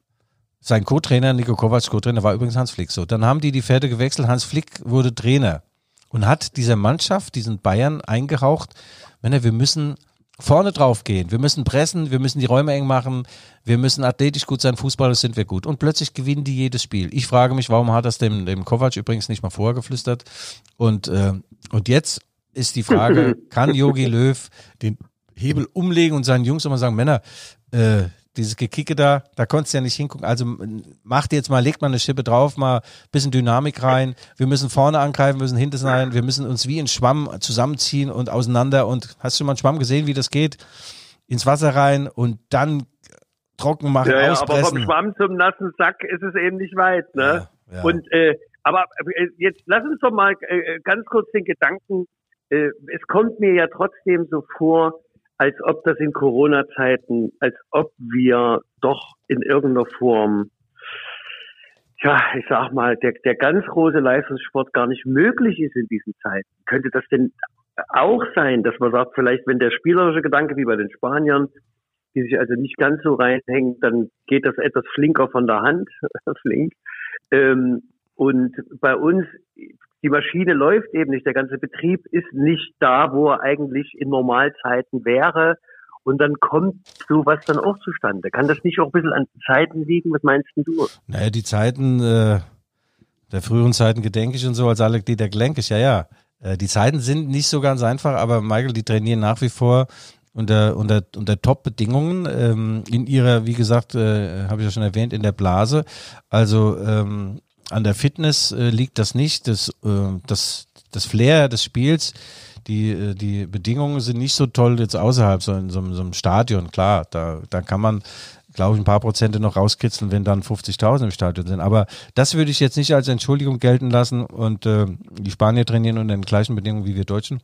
sein Co-Trainer, Nico Kovacs Co-Trainer, war übrigens Hans Flick so. Dann haben die die Pferde gewechselt, Hans Flick wurde Trainer. und hat dieser Mannschaft, diesen Bayern eingehaucht, Männer, wir müssen vorne drauf gehen. Wir müssen pressen, wir müssen die Räume eng machen, wir müssen athletisch gut sein, Fußballer sind wir gut. Und plötzlich gewinnen die jedes Spiel. Ich frage mich, warum hat das dem, dem Kovac übrigens nicht mal vorher geflüstert? Und, äh, und jetzt ist die Frage, kann Yogi Löw den Hebel umlegen und seinen Jungs immer sagen, Männer, äh, dieses Gekicke da, da konntest du ja nicht hingucken. Also macht jetzt mal, legt mal eine Schippe drauf, mal ein bisschen Dynamik rein. Wir müssen vorne angreifen, wir müssen hinten sein, wir müssen uns wie in Schwamm zusammenziehen und auseinander. Und hast du mal einen Schwamm gesehen, wie das geht? Ins Wasser rein und dann trocken machen, ja, ja, auspressen. Aber vom Schwamm zum nassen Sack ist es eben nicht weit, ne? Ja, ja. Und äh, aber äh, jetzt lass uns doch mal äh, ganz kurz den Gedanken. Äh, es kommt mir ja trotzdem so vor, als ob das in Corona-Zeiten, als ob wir doch in irgendeiner Form, ja, ich sag mal, der, der ganz große Leistungssport gar nicht möglich ist in diesen Zeiten. Könnte das denn auch sein, dass man sagt, vielleicht wenn der spielerische Gedanke wie bei den Spaniern, die sich also nicht ganz so reinhängen, dann geht das etwas flinker von der Hand, flink. Ähm, und bei uns die Maschine läuft eben nicht, der ganze Betrieb ist nicht da, wo er eigentlich in Normalzeiten wäre. Und dann kommt sowas dann auch zustande. Kann das nicht auch ein bisschen an Zeiten liegen? Was meinst du? Naja, die Zeiten äh, der früheren Zeiten gedenke ich und so als alle die der Gelenk ja, ja. Äh, die Zeiten sind nicht so ganz einfach, aber Michael, die trainieren nach wie vor unter, unter, unter Top-Bedingungen ähm, in ihrer, wie gesagt, äh, habe ich ja schon erwähnt, in der Blase. Also ähm, an der Fitness äh, liegt das nicht. Das, äh, das, das Flair des Spiels, die, äh, die Bedingungen sind nicht so toll jetzt außerhalb, so in so, so einem Stadion. Klar, da, da kann man, glaube ich, ein paar Prozente noch rauskitzeln, wenn dann 50.000 im Stadion sind. Aber das würde ich jetzt nicht als Entschuldigung gelten lassen. Und äh, die Spanier trainieren unter den gleichen Bedingungen wie wir Deutschen.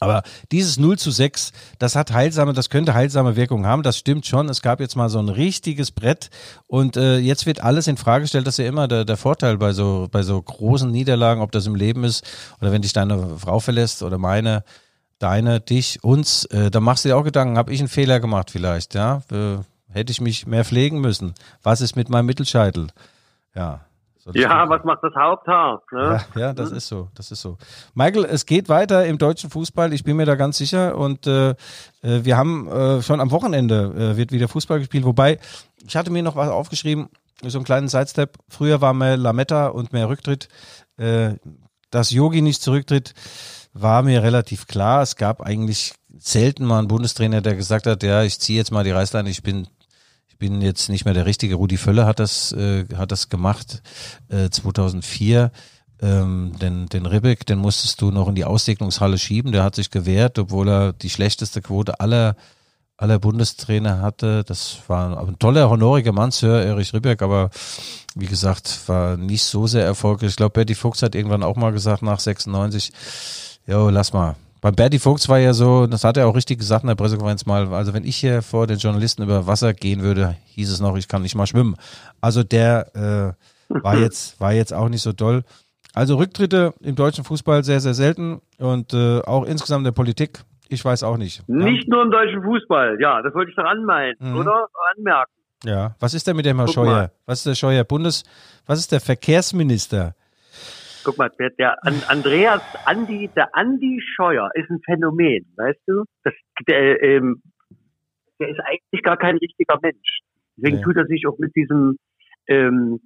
Aber dieses 0 zu 6, das hat heilsame, das könnte heilsame Wirkung haben. Das stimmt schon. Es gab jetzt mal so ein richtiges Brett und äh, jetzt wird alles in Frage gestellt. Das ist ja immer der, der Vorteil bei so, bei so großen Niederlagen, ob das im Leben ist oder wenn dich deine Frau verlässt oder meine, deine, dich, uns. Äh, da machst du dir auch Gedanken, habe ich einen Fehler gemacht vielleicht, ja? Äh, hätte ich mich mehr pflegen müssen? Was ist mit meinem Mittelscheitel? Ja, ja, was macht das Haupthaar? Ne? Ja, ja, das ist so, das ist so. Michael, es geht weiter im deutschen Fußball, ich bin mir da ganz sicher. Und äh, äh, wir haben äh, schon am Wochenende äh, wird wieder Fußball gespielt. Wobei, ich hatte mir noch was aufgeschrieben, so einen kleinen Sidestep. Früher war mehr Lametta und mehr Rücktritt. Äh, dass Yogi nicht zurücktritt, war mir relativ klar. Es gab eigentlich selten mal einen Bundestrainer, der gesagt hat, ja, ich ziehe jetzt mal die Reißleine, ich bin bin jetzt nicht mehr der richtige. Rudi Völler hat das, äh, hat das gemacht äh, 2004. Ähm, den, den Ribbeck, den musstest du noch in die Aussegnungshalle schieben. Der hat sich gewehrt, obwohl er die schlechteste Quote aller, aller Bundestrainer hatte. Das war ein toller, honoriger Mann, Sir Erich Ribbeck, aber wie gesagt, war nicht so sehr erfolgreich. Ich glaube, Betty Fuchs hat irgendwann auch mal gesagt, nach 96, jo, lass mal, beim Bertie Fuchs war ja so, das hat er auch richtig gesagt in der Pressekonferenz mal, also wenn ich hier vor den Journalisten über Wasser gehen würde, hieß es noch, ich kann nicht mal schwimmen. Also der äh, war jetzt war jetzt auch nicht so toll. Also Rücktritte im deutschen Fußball sehr, sehr selten und äh, auch insgesamt der Politik, ich weiß auch nicht. Nicht nur im deutschen Fußball, ja, das wollte ich doch anmeinen, mhm. oder? Anmerken. Ja, was ist denn mit dem Herr Guck Scheuer? Mal. Was ist der Scheuer Bundes, was ist der Verkehrsminister? Guck mal, der, der Andreas Andi, der Andi Scheuer ist ein Phänomen, weißt du? Das, der, ähm, der ist eigentlich gar kein richtiger Mensch. Deswegen ja. tut er sich auch mit diesem, ähm,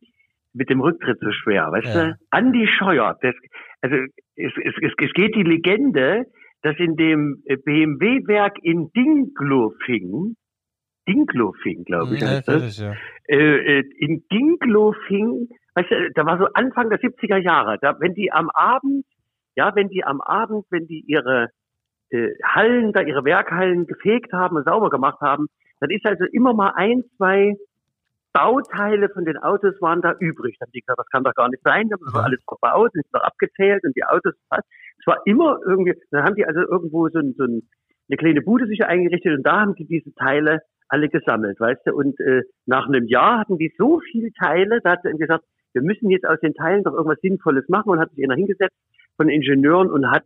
mit dem Rücktritt so schwer, weißt ja. du? Andi Scheuer, das, also es, es, es, es geht die Legende, dass in dem BMW-Werk in Dinglofing, Dinglofing, glaube ich, ja, heißt das, ja. Äh, äh, in Dinglofing weißt du, da war so Anfang der 70er Jahre, da, wenn die am Abend, ja, wenn die am Abend, wenn die ihre äh, Hallen, da ihre Werkhallen gefegt haben und sauber gemacht haben, dann ist also immer mal ein, zwei Bauteile von den Autos waren da übrig. Dann haben die gesagt, das kann doch gar nicht sein, das war alles verbaut, ist noch abgezählt und die Autos, es war immer irgendwie, dann haben die also irgendwo so, ein, so ein, eine kleine Bude sich eingerichtet und da haben die diese Teile alle gesammelt, weißt du, und äh, nach einem Jahr hatten die so viele Teile, da hat er gesagt, wir müssen jetzt aus den Teilen doch irgendwas Sinnvolles machen und hat sich einer hingesetzt von Ingenieuren und hat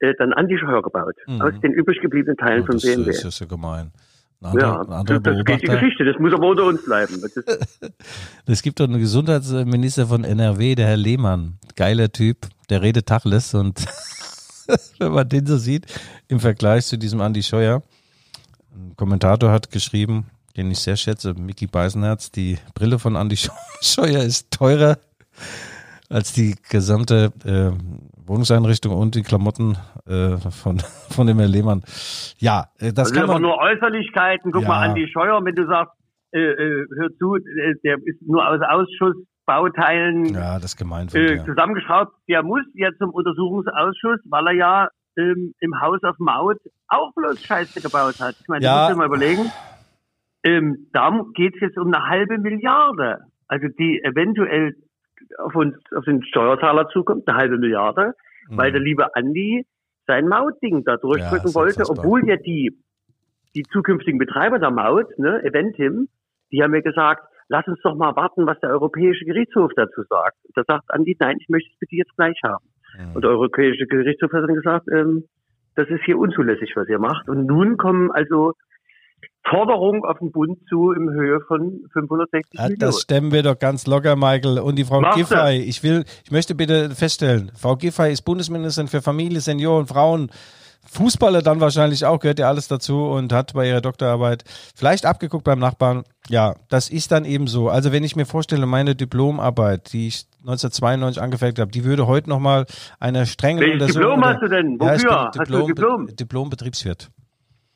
äh, dann Anti-Scheuer gebaut mhm. aus den übrig gebliebenen Teilen oh, von BMW. Das ist ja gemein. Andere, ja, das, das geht die Geschichte, das muss aber unter uns bleiben. Es gibt doch einen Gesundheitsminister von NRW, der Herr Lehmann. Geiler Typ, der redet Tachles und wenn man den so sieht, im Vergleich zu diesem Andy Scheuer. Ein Kommentator hat geschrieben, den ich sehr schätze, Mickey Beisenherz, die Brille von Andy Scheuer ist teurer als die gesamte äh, Wohnungseinrichtung und die Klamotten äh, von, von dem Herr Lehmann. Ja, äh, das, das kann sind man. nur Äußerlichkeiten. Guck Ja. mal, Andi Scheuer, wenn du sagst, äh, äh, hör zu, äh, der ist nur aus Ausschussbauteilen Ja, das ist gemein von äh, dir. zusammengeschraubt. Der muss ja zum Untersuchungsausschuss, weil er ja ähm, im Haus auf Maut auch bloß Scheiße gebaut hat. Ich meine, Ja. du musst dir mal überlegen, ähm, da geht es jetzt um eine halbe Milliarde. Also die eventuell auf uns, auf den Steuerzahler zukommt, eine halbe Milliarde, weil der liebe Andi sein Mautding da durchdrücken Mhm. ist wollte, obwohl ja die, die zukünftigen Betreiber der Maut, ne, Eventim, die haben mir gesagt, lass uns doch mal warten, was der Europäische Gerichtshof dazu sagt. Da sagt Andi, nein, ich möchte es bitte jetzt gleich haben. Mhm. Und der Europäische Gerichtshof hat dann gesagt, ähm, das ist hier unzulässig, was ihr macht. Und nun kommen also Forderungen auf den Bund zu im Höhe von 560 Ja, Millionen. das stemmen wir doch ganz locker, Michael. Und die Frau Machst du? Giffey, ich will, ich möchte bitte feststellen, Frau Giffey ist Bundesministerin für Familie, Senioren, Frauen, Fußballer dann wahrscheinlich auch, gehört ja alles dazu und hat bei ihrer Doktorarbeit vielleicht abgeguckt beim Nachbarn. Ja, das ist dann eben so. Also wenn ich mir vorstelle, meine Diplomarbeit, die ich 1992 angefertigt habe, die würde heute nochmal einer strengen Welches Untersuchung... Diplom hast du denn? Ja, Wofür? Hast du Diplom? Diplom Betriebswirt.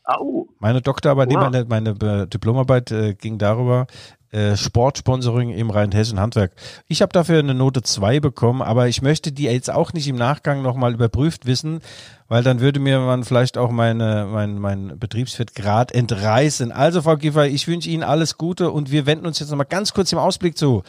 Au. Meine Doktorarbeit, Wow. meine, meine Diplomarbeit äh, ging darüber, äh, Sportsponsoring im rheinhessischen Handwerk. Ich habe dafür eine Note 2 bekommen, aber ich möchte die jetzt auch nicht im Nachgang nochmal überprüft wissen, weil dann würde mir man vielleicht auch meine, mein, mein Betriebswirtgrad entreißen. Also, Frau Giffey, ich wünsche Ihnen alles Gute und wir wenden uns jetzt nochmal ganz kurz im Ausblick zu.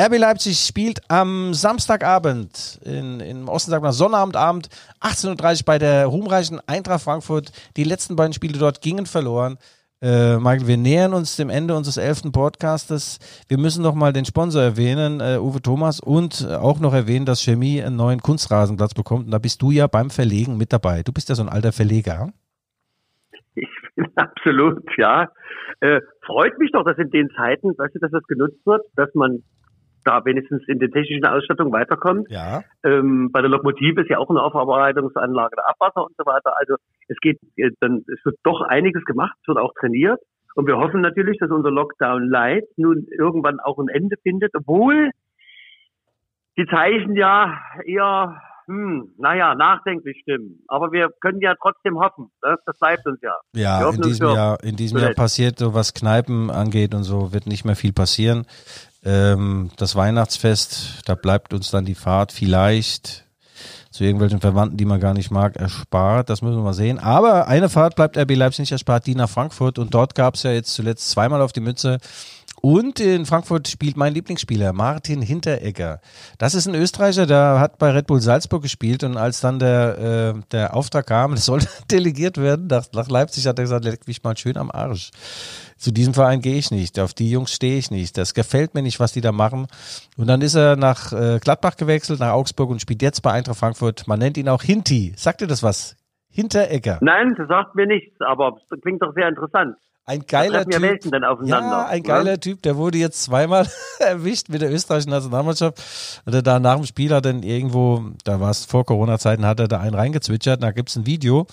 RB Leipzig spielt am Samstagabend in, im Osten sagt man Sonnabendabend 18.30 Uhr bei der ruhmreichen Eintracht Frankfurt. Die letzten beiden Spiele dort gingen verloren. Äh, Michael, wir nähern uns dem Ende unseres elften Podcastes. Wir müssen noch mal den Sponsor erwähnen, äh, Uwe Thomas, und äh, auch noch erwähnen, dass Chemie einen neuen Kunstrasenplatz bekommt. Und da bist du ja beim Verlegen mit dabei. Du bist ja so ein alter Verleger. Ich bin absolut, ja. Äh, freut mich doch, dass in den Zeiten, weißt du, dass das genutzt wird, dass man da wenigstens in der technischen Ausstattung weiterkommt. Ja. Ähm, bei der Lokomotive ist ja auch eine Aufbereitungsanlage der Abwasser und so weiter. Also es geht, äh, dann es wird doch einiges gemacht, es wird auch trainiert. Und wir hoffen natürlich, dass unser Lockdown Light nun irgendwann auch ein Ende findet, obwohl die Zeichen ja eher, hm, naja, nachdenklich stimmen. Aber wir können ja trotzdem hoffen. Ne? Das bleibt uns ja. Ja, in diesem Jahr, in diesem Jahr passiert so, was Kneipen angeht und so, wird nicht mehr viel passieren. Ähm, das Weihnachtsfest, da bleibt uns dann die Fahrt vielleicht zu irgendwelchen Verwandten, die man gar nicht mag, erspart. Das müssen wir mal sehen. Aber eine Fahrt bleibt RB Leipzig nicht erspart, die nach Frankfurt. Und dort gab es ja jetzt zuletzt zweimal auf die Mütze. Und in Frankfurt spielt mein Lieblingsspieler, Martin Hinteregger. Das ist ein Österreicher, der hat bei Red Bull Salzburg gespielt und als dann der, äh, der Auftrag kam, das sollte delegiert werden nach, nach Leipzig, hat er gesagt, leck mich mal schön am Arsch. Zu diesem Verein gehe ich nicht, auf die Jungs stehe ich nicht, das gefällt mir nicht, was die da machen. Und dann ist er nach äh, Gladbach gewechselt, nach Augsburg und spielt jetzt bei Eintracht Frankfurt. Man nennt ihn auch Hinti. Sagt ihr das was? Hinteregger. Nein, das sagt mir nichts, aber es klingt doch sehr interessant. Ein geiler ja Typ. Dann aufeinander, Ja, ein ne? geiler Typ. Der wurde jetzt zweimal erwischt mit der österreichischen Nationalmannschaft. Und er da nach dem Spiel hat dann irgendwo, da war es vor Corona-Zeiten, hat er da einen reingezwitschert. Da gibt's ein Video.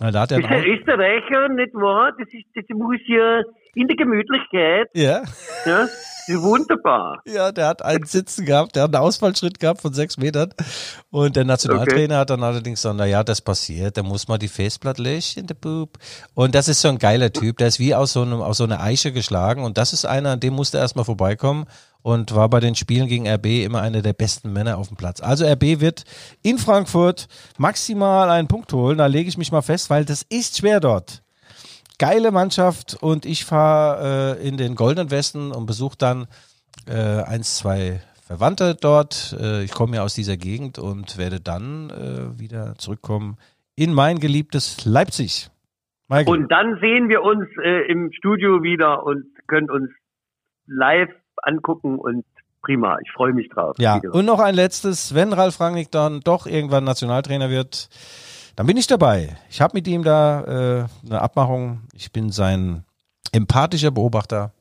Da hat er Das ist ein Österreicher, nicht wahr? Das, ist, das muss ja in der Gemütlichkeit, ja, ja, wunderbar. ja, der hat einen Sitzen gehabt, der hat einen Ausfallschritt gehabt von sechs Metern. Und der Nationaltrainer hat dann allerdings gesagt, na ja, das passiert, da muss man die Festplatte löschen, der Bub. Und das ist so ein geiler Typ, der ist wie aus so, einem, aus so einer Eiche geschlagen. Und das ist einer, an dem musste er erstmal vorbeikommen und war bei den Spielen gegen RB immer einer der besten Männer auf dem Platz. Also RB wird in Frankfurt maximal einen Punkt holen, da lege ich mich mal fest, weil das ist schwer dort. Geile Mannschaft und ich fahre äh, in den Goldenen Westen und besuche dann äh, eins, zwei Verwandte dort. Äh, ich komme ja aus dieser Gegend und werde dann äh, wieder zurückkommen in mein geliebtes Leipzig. Michael. Und dann sehen wir uns äh, im Studio wieder und können uns live angucken und prima. Ich freue mich drauf. ja, und noch ein letztes, wenn Ralf Rangnick dann doch irgendwann Nationaltrainer wird, dann bin ich dabei. Ich habe mit ihm da äh, eine Abmachung. Ich bin sein empathischer Beobachter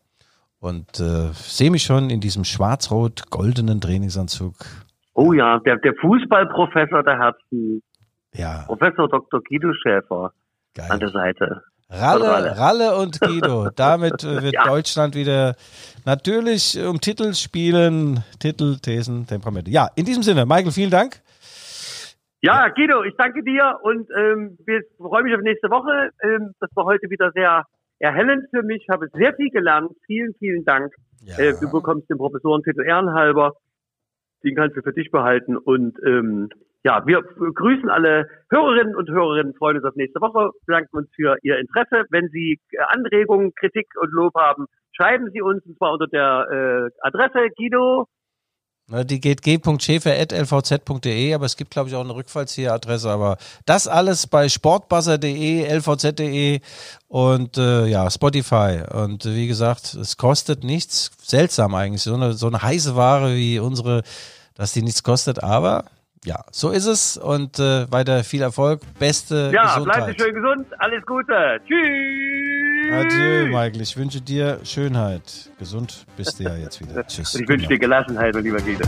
und äh, sehe mich schon in diesem schwarz-rot-goldenen Trainingsanzug Oh ja, der, der Fußballprofessor der Herzen. Ja. Professor Dr. Guido Schäfer Geil. an der Seite. Ralle, Ralle und Guido. Damit äh, wird ja. Deutschland wieder natürlich um Titel spielen. Titel, Thesen, Temperamente. Ja, in diesem Sinne, Michael, vielen Dank. Ja, Guido, ich danke dir und ähm, wir freuen mich auf nächste Woche. Ähm, das war heute wieder sehr erhellend für mich. Ich habe sehr viel gelernt. Vielen, vielen Dank. Ja. Äh, du bekommst den Professorentitel ehrenhalber. Den kannst du für dich behalten. Und ähm, ja, wir grüßen alle Hörerinnen und Hörerinnen, freuen uns auf nächste Woche, bedanken uns für Ihr Interesse. Wenn Sie äh, Anregungen, Kritik und Lob haben, schreiben Sie uns, und zwar unter der äh, Adresse Guido. Die geht g.schäfer.lvz.de, aber es gibt, glaube ich, auch eine Rückfallzieheradresse. Aber das alles bei sportbuzzer.de, lvz.de und äh, ja, Spotify. Und wie gesagt, es kostet nichts. Seltsam eigentlich, so eine, so eine heiße Ware wie unsere, dass die nichts kostet, aber ja, so ist es und äh, weiter viel Erfolg. Beste ja, Gesundheit. Ja, bleiben Sie schön gesund. Alles Gute. Tschüss. Adieu, Michael. Ich wünsche dir Schönheit. Gesund bist du ja jetzt wieder. Tschüss. Und ich wünsche dir Gelassenheit, mein lieber Guido.